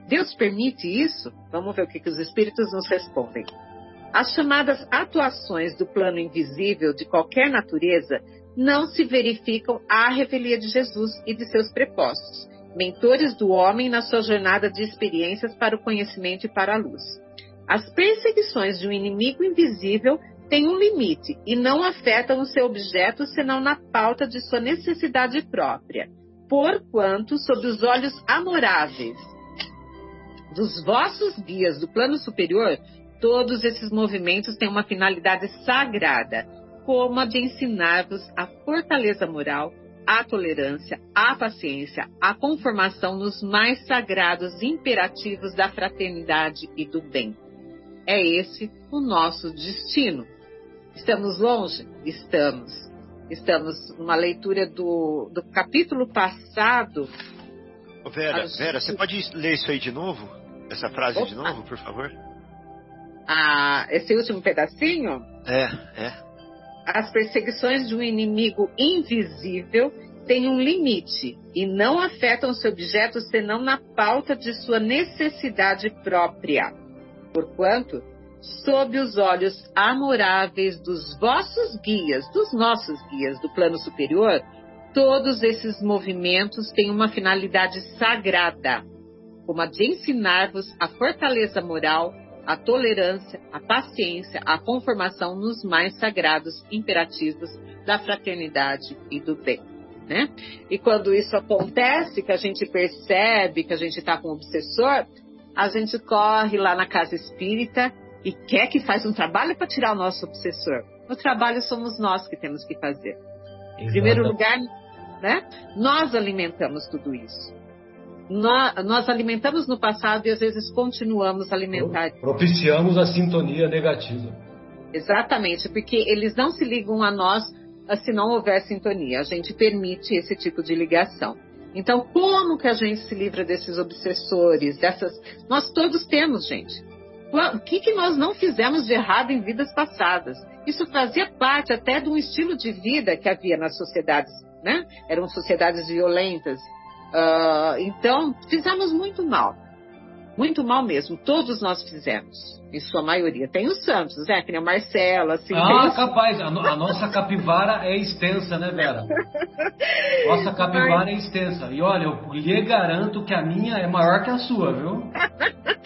Deus permite isso? Vamos ver o que, que os espíritos nos respondem. As chamadas atuações do plano invisível de qualquer natureza não se verificam à revelia de Jesus e de seus prepostos mentores do homem na sua jornada de experiências para o conhecimento e para a luz. As perseguições de um inimigo invisível têm um limite e não afetam o seu objeto senão na pauta de sua necessidade própria, porquanto, sob os olhos amoráveis dos vossos guias do plano superior, todos esses movimentos têm uma finalidade sagrada, como a de ensinar-vos a fortaleza moral, a tolerância, a paciência, a conformação nos mais sagrados imperativos da fraternidade e do bem. É esse o nosso destino. Estamos longe? Estamos. Estamos numa leitura do, do capítulo passado. Ô Vera, gente... Vera, você pode ler isso aí de novo? Essa frase Opa. de novo, por favor? Ah, esse último pedacinho? É, é as perseguições de um inimigo invisível têm um limite e não afetam seu objeto senão na pauta de sua necessidade própria. Porquanto, sob os olhos amoráveis dos vossos guias, dos nossos guias do plano superior, todos esses movimentos têm uma finalidade sagrada, como a de ensinar-vos a fortaleza moral a tolerância, a paciência, a conformação nos mais sagrados imperativos da fraternidade e do bem. Né? E quando isso acontece, que a gente percebe que a gente está com um obsessor, a gente corre lá na casa espírita e quer que faz um trabalho para tirar o nosso obsessor. O trabalho somos nós que temos que fazer. Em primeiro lugar, né? Nós alimentamos tudo isso nós, alimentamos no passado e às vezes continuamos a alimentar. Propiciamos a sintonia negativa. Exatamente, porque eles não se ligam a nós se não houver sintonia. A gente permite esse tipo de ligação. Então, como que a gente se livra desses obsessores, dessas. Nós todos temos, gente. O que, que nós não fizemos de errado em vidas passadas? Isso fazia parte até de um estilo de vida que havia nas sociedades, né? Eram sociedades violentas. Uh, então, fizemos muito mal. Muito mal mesmo. Todos nós fizemos. Em sua maioria. Tem os santos, né? Que nem o Marcelo, assim. Ah, capaz. A, no, a, nossa capivara é extensa, né, Vera? Nossa capivara é extensa. E olha, eu lhe garanto que a minha é maior que a sua, viu?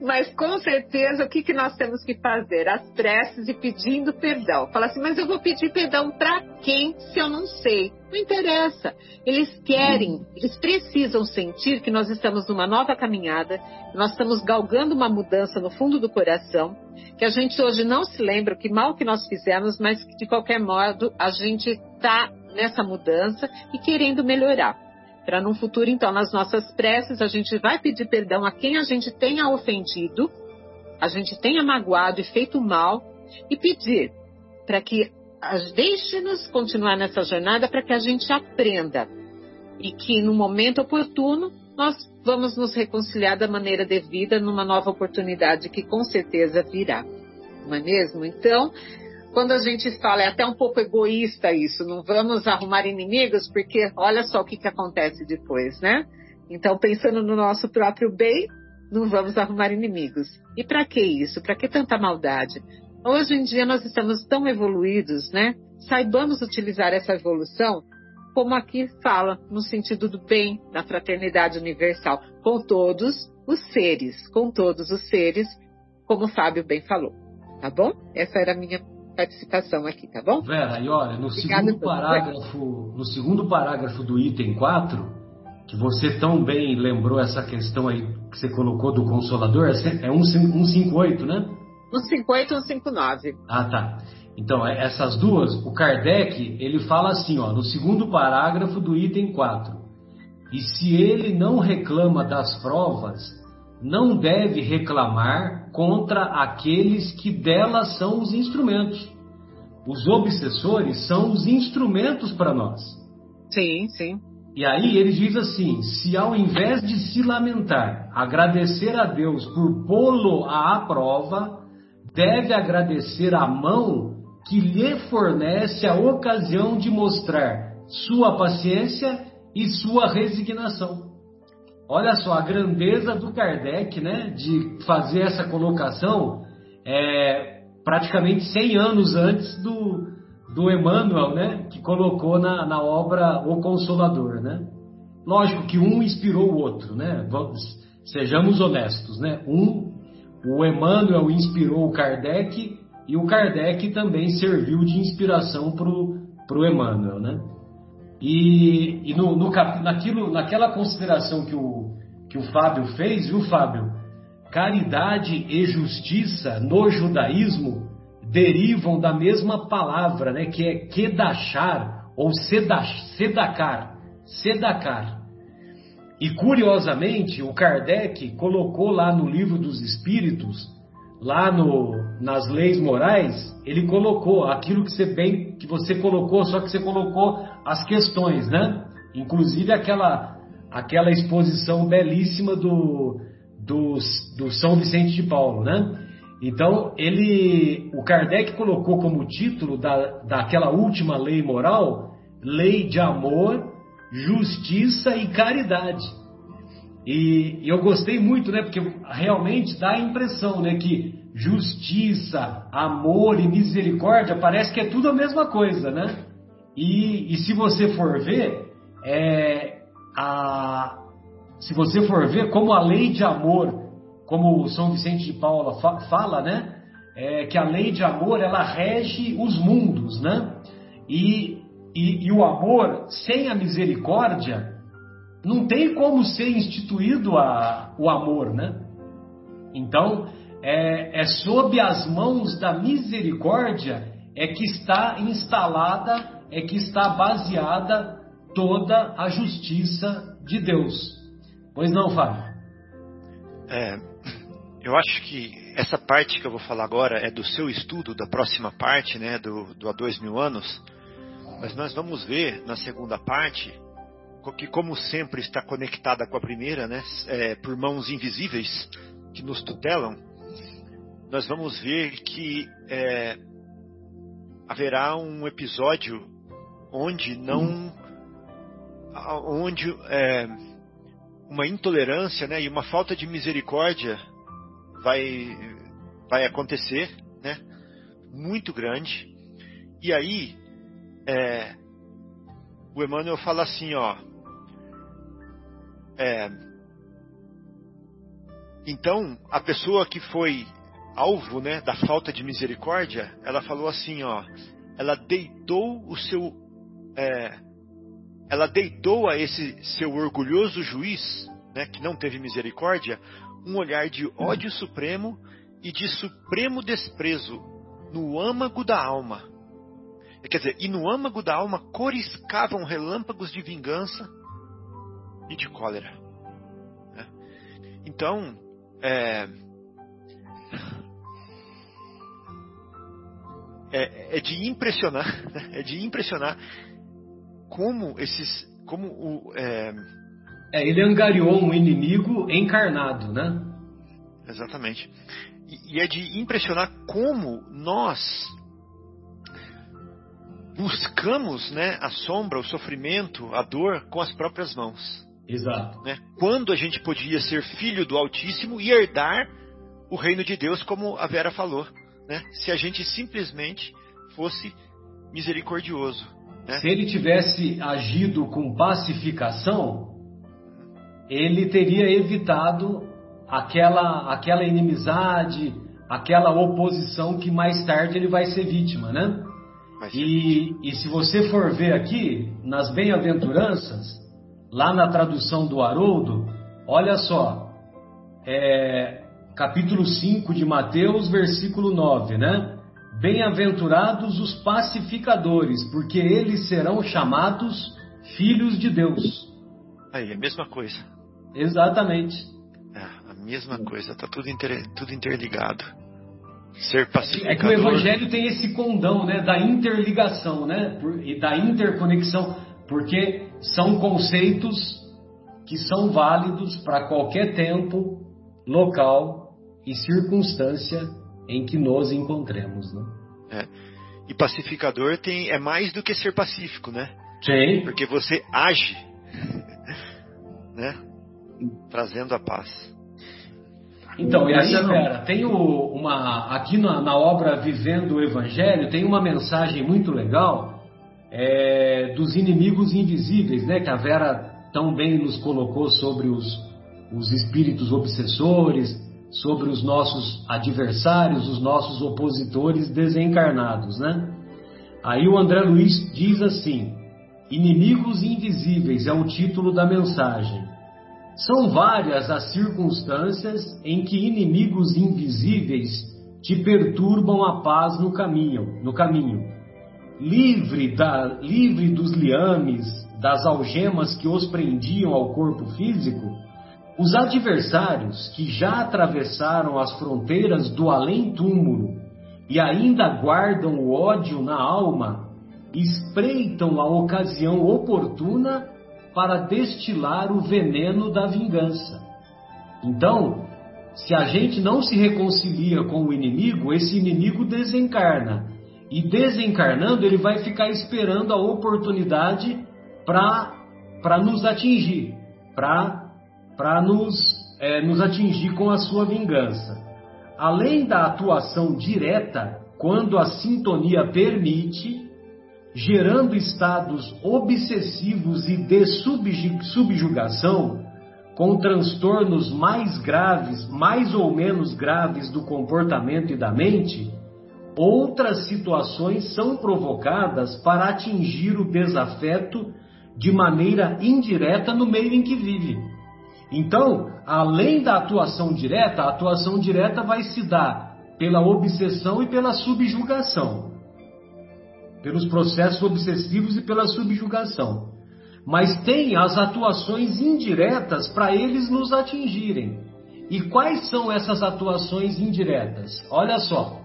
Mas com certeza o que, que nós temos que fazer? As preces e pedindo perdão. Fala assim, mas eu vou pedir perdão para quem se eu não sei? Não interessa. Eles querem, eles precisam sentir que nós estamos numa nova caminhada, nós estamos galgando uma mudança no fundo do coração, que a gente hoje não se lembra que mal que nós fizemos, mas que de qualquer modo a gente está nessa mudança e querendo melhorar. Para no futuro, então, nas nossas preces, a gente vai pedir perdão a quem a gente tenha ofendido, a gente tenha magoado e feito mal, e pedir para que deixe-nos continuar nessa jornada para que a gente aprenda. E que no momento oportuno nós vamos nos reconciliar da maneira devida numa nova oportunidade que com certeza virá. Não é mesmo? Então, quando a gente fala, é até um pouco egoísta isso, não vamos arrumar inimigos, porque olha só o que, que acontece depois, né? Então, pensando no nosso próprio bem, não vamos arrumar inimigos. E para que isso? Para que tanta maldade? Hoje em dia nós estamos tão evoluídos, né? Saibamos utilizar essa evolução como aqui fala, no sentido do bem, da fraternidade universal, com todos os seres, com todos os seres, como o Fábio bem falou. Tá bom? Essa era a minha participação aqui, tá bom? Vera, e olha, no segundo parágrafo, no segundo parágrafo do item 4, que você tão bem lembrou essa questão aí que você colocou do Consolador, é 158, né? 158 e 159. Ah, tá. Então, é, essas duas, o Kardec, ele fala assim, ó, no segundo parágrafo do item 4. E se ele não reclama das provas, não deve reclamar contra aqueles que delas são os instrumentos. Os obsessores são os instrumentos para nós. Sim, sim. E aí ele diz assim: se ao invés de se lamentar, agradecer a Deus por pô-lo à prova, deve agradecer a mão que lhe fornece a ocasião de mostrar sua paciência e sua resignação. Olha só a grandeza do Kardec, né, de fazer essa colocação é, praticamente 100 anos antes do, do Emmanuel, né, que colocou na, na obra O Consolador, né. Lógico que um inspirou o outro, né, vamos, sejamos honestos, né, um, o Emmanuel inspirou o Kardec e o Kardec também serviu de inspiração para o Emmanuel, né. E, e no, no, naquilo, naquela consideração que o, que o Fábio fez, viu, Fábio? Caridade e justiça no judaísmo derivam da mesma palavra, né, que é kedachar ou sedacar, sedacar. E curiosamente, o Kardec colocou lá no livro dos Espíritos, lá no, nas leis morais, ele colocou aquilo que você bem que você colocou, só que você colocou as questões, né? Inclusive aquela aquela exposição belíssima do, do, do São Vicente de Paulo, né? Então ele, o Kardec colocou como título da, daquela última lei moral, lei de amor, justiça e caridade. E, eu gostei muito, né? Porque realmente dá a impressão, né? Que justiça, amor e misericórdia parece que é tudo a mesma coisa, né? E, e se você for ver, é, a, se você for ver como a lei de amor, como São Vicente de Paula fa, fala, né? É, que a lei de amor ela rege os mundos, né? E, e, e o amor sem a misericórdia não tem como ser instituído a, o amor, né? Então, é, é sob as mãos da misericórdia é que está instalada, é que está baseada toda a justiça de Deus. Pois não, Fábio? É, eu acho que essa parte que eu vou falar agora é do seu estudo, da próxima parte, né, do, do há dois mil anos. Mas nós vamos ver na segunda parte que como sempre está conectada com a primeira, né, é, por mãos invisíveis que nos tutelam, nós vamos ver que é, haverá um episódio onde não, onde é, uma intolerância, né, e uma falta de misericórdia vai vai acontecer, né, muito grande. E aí é, o Emmanuel fala assim, ó, é, então, a pessoa que foi alvo né, da falta de misericórdia, ela falou assim, ó, ela deitou o seu, é, ela deitou a esse seu orgulhoso juiz, né, que não teve misericórdia, um olhar de ódio supremo e de supremo desprezo no âmago da alma. Quer dizer, e no âmago da alma coriscavam relâmpagos de vingança e de cólera. Né? Então, é, é, é, de impressionar, né? é de impressionar como esses, como o, é... é... ele angariou um inimigo encarnado, né? Exatamente. E, e é de impressionar como nós buscamos, né, a sombra, o sofrimento, a dor com as próprias mãos. Exato. Né? Quando a gente podia ser filho do Altíssimo e herdar o reino de Deus, como a Vera falou, né? se a gente simplesmente fosse misericordioso. Né? Se ele tivesse agido com pacificação, ele teria evitado aquela, aquela inimizade, aquela oposição que mais tarde ele vai ser vítima, né? E, e se você for ver aqui, nas bem-aventuranças, lá na tradução do Haroldo, olha só, é, capítulo 5 de Mateus, versículo 9, né? Bem-aventurados os pacificadores, porque eles serão chamados filhos de Deus. Aí, a mesma coisa. Exatamente. É, a mesma coisa, tá tudo, inter, tudo interligado. Ser pacificador. É que o Evangelho tem esse condão, né, da interligação, né, e da interconexão, porque são conceitos que são válidos para qualquer tempo, local e circunstância em que nos encontremos, né? É. E pacificador tem é mais do que ser pacífico, né? Sim. Porque você age, né? Trazendo a paz. Então, e aí, Vera, tem uma. Aqui na, na, obra Vivendo o Evangelho, tem uma mensagem muito legal é, dos inimigos invisíveis, né? Que a Vera tão bem nos colocou sobre os, os espíritos obsessores, sobre os nossos adversários, os nossos opositores desencarnados, né? Aí o André Luiz diz assim: Inimigos invisíveis é o título da mensagem. São várias as circunstâncias em que inimigos invisíveis te perturbam a paz no caminho, no caminho. Livre, da, livre dos liames, das algemas que os prendiam ao corpo físico, os adversários que já atravessaram as fronteiras do além-túmulo e ainda guardam o ódio na alma, espreitam a ocasião oportuna para destilar o veneno da vingança. Então, se a gente não se reconcilia com o inimigo, esse inimigo desencarna. E desencarnando, ele vai ficar esperando a oportunidade para nos atingir, para nos, é, nos atingir com a sua vingança. Além da atuação direta, quando a sintonia permite, gerando estados obsessivos e de subjugação, com transtornos mais graves, mais ou menos graves do comportamento e da mente, outras situações são provocadas para atingir o desafeto de maneira indireta no meio em que vive. Então, além da atuação direta, a atuação direta vai se dar pela obsessão e pela subjugação pelos processos obsessivos e pela subjugação. Mas tem as atuações indiretas para eles nos atingirem. E quais são essas atuações indiretas? Olha só: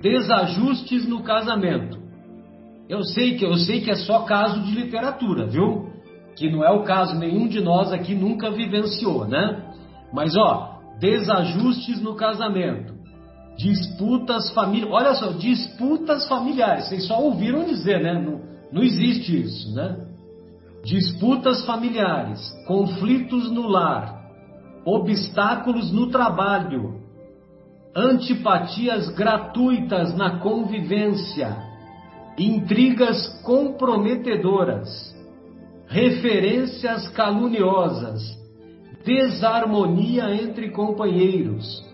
desajustes no casamento. Eu sei que eu sei que é só caso de literatura, viu? Que não é o caso, nenhum de nós aqui nunca vivenciou, né? Mas ó, desajustes no casamento, disputas familiares, olha só, disputas familiares, vocês só ouviram dizer, né? Não, não existe isso, né? Disputas familiares, conflitos no lar, obstáculos no trabalho, antipatias gratuitas na convivência, intrigas comprometedoras, referências caluniosas, desarmonia entre companheiros,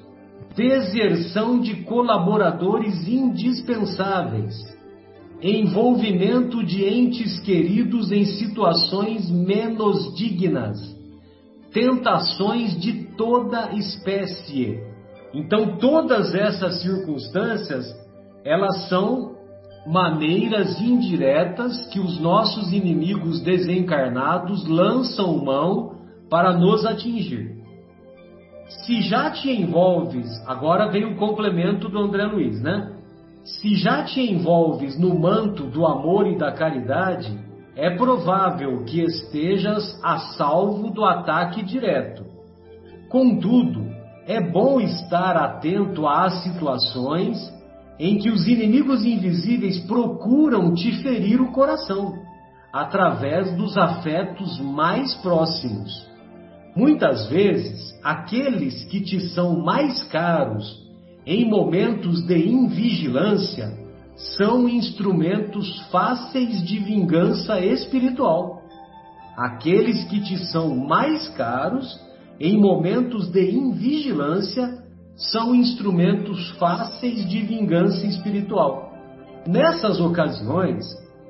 deserção de colaboradores indispensáveis, envolvimento de entes queridos em situações menos dignas, tentações de toda espécie. Então, todas essas circunstâncias, elas são maneiras indiretas que os nossos inimigos desencarnados lançam mão para nos atingir. Se já te envolves, agora vem o complemento do André Luiz, né? Se já te envolves no manto do amor e da caridade, é provável que estejas a salvo do ataque direto. Contudo, é bom estar atento às situações em que os inimigos invisíveis procuram te ferir o coração, através dos afetos mais próximos. Muitas vezes, aqueles que te são mais caros em momentos de invigilância são instrumentos fáceis de vingança espiritual. Aqueles que te são mais caros em momentos de invigilância são instrumentos fáceis de vingança espiritual. Nessas ocasiões,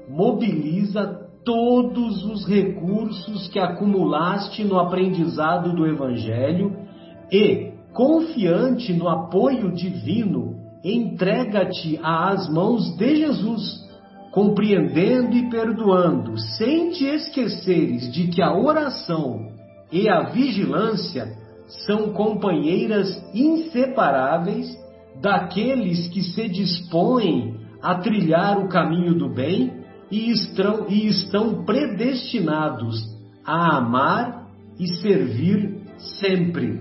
mobiliza todos os recursos que acumulaste no aprendizado do Evangelho e, confiante no apoio divino, entrega-te às mãos de Jesus, compreendendo e perdoando, sem te esqueceres de que a oração e a vigilância são companheiras inseparáveis daqueles que se dispõem a trilhar o caminho do bem e estão, e estão predestinados a amar e servir sempre.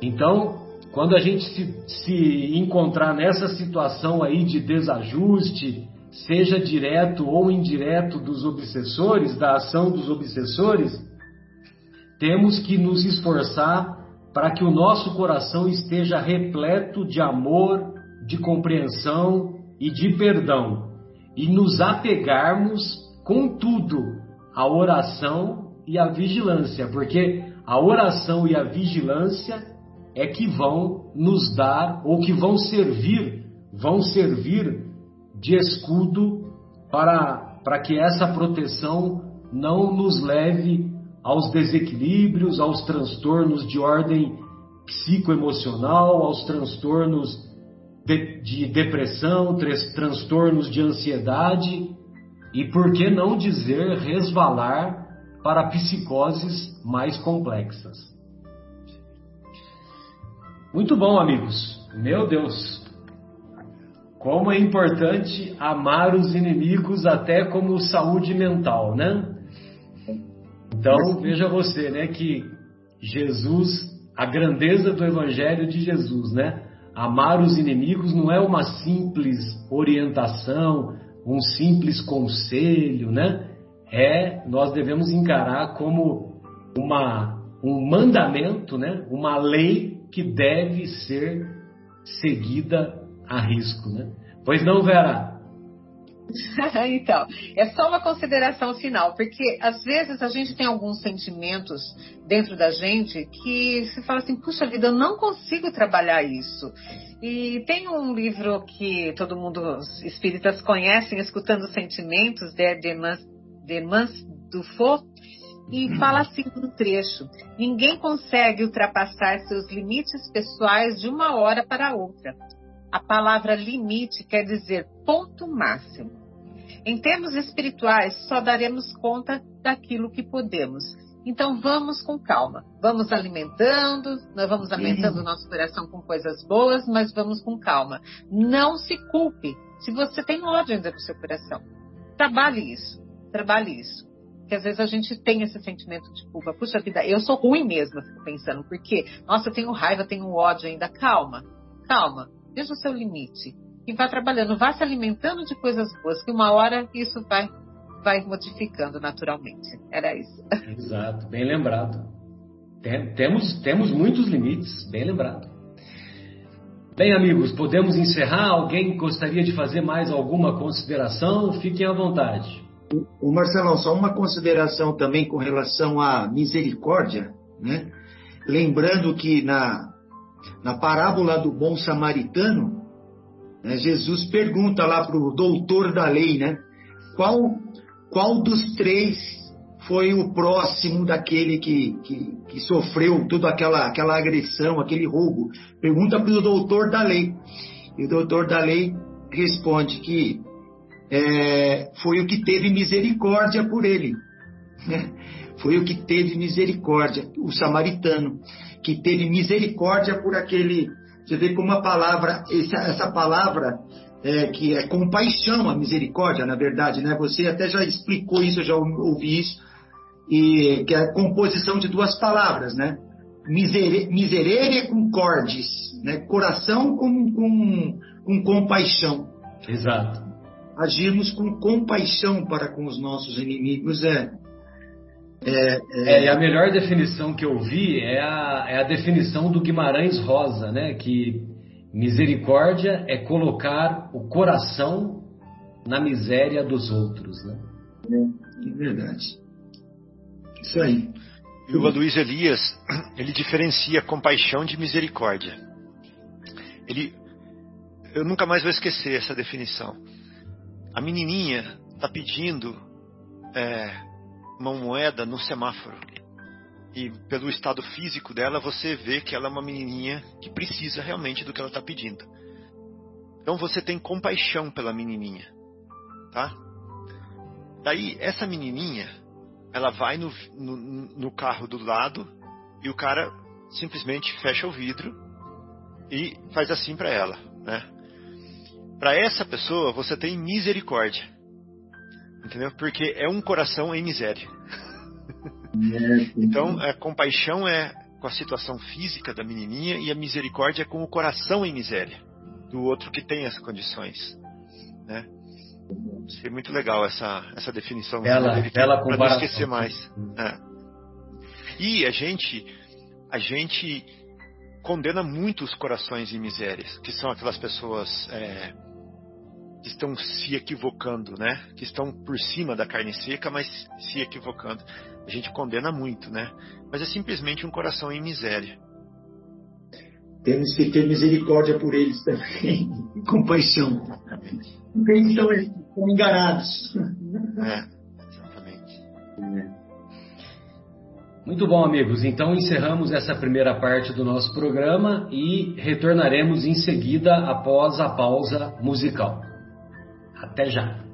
Então, quando a gente se, se encontrar nessa situação aí de desajuste, seja direto ou indireto dos obsessores, da ação dos obsessores, temos que nos esforçar para que o nosso coração esteja repleto de amor, de compreensão e de perdão, e nos apegarmos, contudo, à oração e à vigilância, porque a oração e a vigilância é que vão nos dar ou que vão servir, vão servir de escudo para, para que essa proteção não nos leve aos desequilíbrios, aos transtornos de ordem psicoemocional, aos transtornos de, de depressão, transtornos de ansiedade e, por que não dizer, resvalar para psicoses mais complexas. Muito bom, amigos. Meu Deus, como é importante amar os inimigos até como saúde mental, né? Então, veja você, né, que Jesus, a grandeza do evangelho de Jesus, né? Amar os inimigos não é uma simples orientação, um simples conselho, né? É, nós devemos encarar como uma um mandamento, né? Uma lei que deve ser seguida a risco, né? Pois não, Vera? então, é só uma consideração final, porque às vezes a gente tem alguns sentimentos dentro da gente que se fala assim, puxa vida, eu não consigo trabalhar isso. E tem um livro que todo mundo, os espíritas conhecem, Escutando Sentimentos, de Demans Dufault, e fala assim no trecho: ninguém consegue ultrapassar seus limites pessoais de uma hora para outra. A palavra limite quer dizer ponto máximo. Em termos espirituais, só daremos conta daquilo que podemos. Então vamos com calma. Vamos alimentando, nós vamos alimentando o nosso coração com coisas boas, mas vamos com calma. Não se culpe se você tem ódio dentro do seu coração. Trabalhe isso. trabalhe isso. Porque às vezes a gente tem esse sentimento de culpa. Puxa vida, eu sou ruim mesmo, eu fico pensando. Porque, nossa, eu tenho raiva, eu tenho ódio ainda. Calma, calma. Veja o seu limite. E vá trabalhando, vá se alimentando de coisas boas, que uma hora isso vai, vai modificando naturalmente. Era isso. Exato, bem lembrado. Tem, temos, temos muitos limites, bem lembrado. Bem, amigos, podemos encerrar? Alguém gostaria de fazer mais alguma consideração? Fiquem à vontade. O Marcelão, só uma consideração também com relação à misericórdia, né? Lembrando que na, na parábola do bom samaritano, Jesus pergunta lá para o doutor da lei, né? Qual, qual dos três foi o próximo daquele que, que, que sofreu toda aquela, aquela agressão, aquele roubo? Pergunta para o doutor da lei. E o doutor da lei responde que é, foi o que teve misericórdia por ele. Né? Foi o que teve misericórdia, o samaritano, que teve misericórdia por aquele. Você vê como a palavra, essa, palavra é, que é compaixão, a misericórdia, na verdade, né? Você até já explicou isso, eu já ouvi isso, e que é a composição de duas palavras, né? Misere, miserere com cordes, né? Coração com, com, com compaixão. Exato agirmos com compaixão para com os nossos inimigos é. É, é... é, e a melhor definição que eu vi é a, é a definição do Guimarães Rosa, né? Que misericórdia é colocar o coração na miséria dos outros, né? É, é verdade. Isso aí. E o Luiz Elias, ele diferencia compaixão de misericórdia. Ele, eu nunca mais vou esquecer essa definição a menininha está pedindo é, uma moeda no semáforo. E pelo estado físico dela, você vê que ela é uma menininha que precisa realmente do que ela está pedindo. Então você tem compaixão pela menininha, tá? Daí essa menininha, ela vai no, no, no carro do lado e o cara simplesmente fecha o vidro e faz assim para ela, né? Para essa pessoa, você tem misericórdia. Entendeu? Porque é um coração em miséria. então, a compaixão é com a situação física da menininha e a misericórdia é com o coração em miséria do outro que tem as condições, né? Achei muito legal essa, essa definição. Ela, ela para não esquecer mais. É. E a gente, a gente condena muito os corações em misérias, que são aquelas pessoas é, que estão se equivocando, né? Que estão por cima da carne seca, mas se equivocando. A gente condena muito, né? Mas é simplesmente um coração em miséria. Temos que ter misericórdia por eles também, compaixão. Porque eles estão, estão enganados. É, exatamente. É. Muito bom, amigos. Então encerramos essa primeira parte do nosso programa e retornaremos em seguida após a pausa musical. Até já!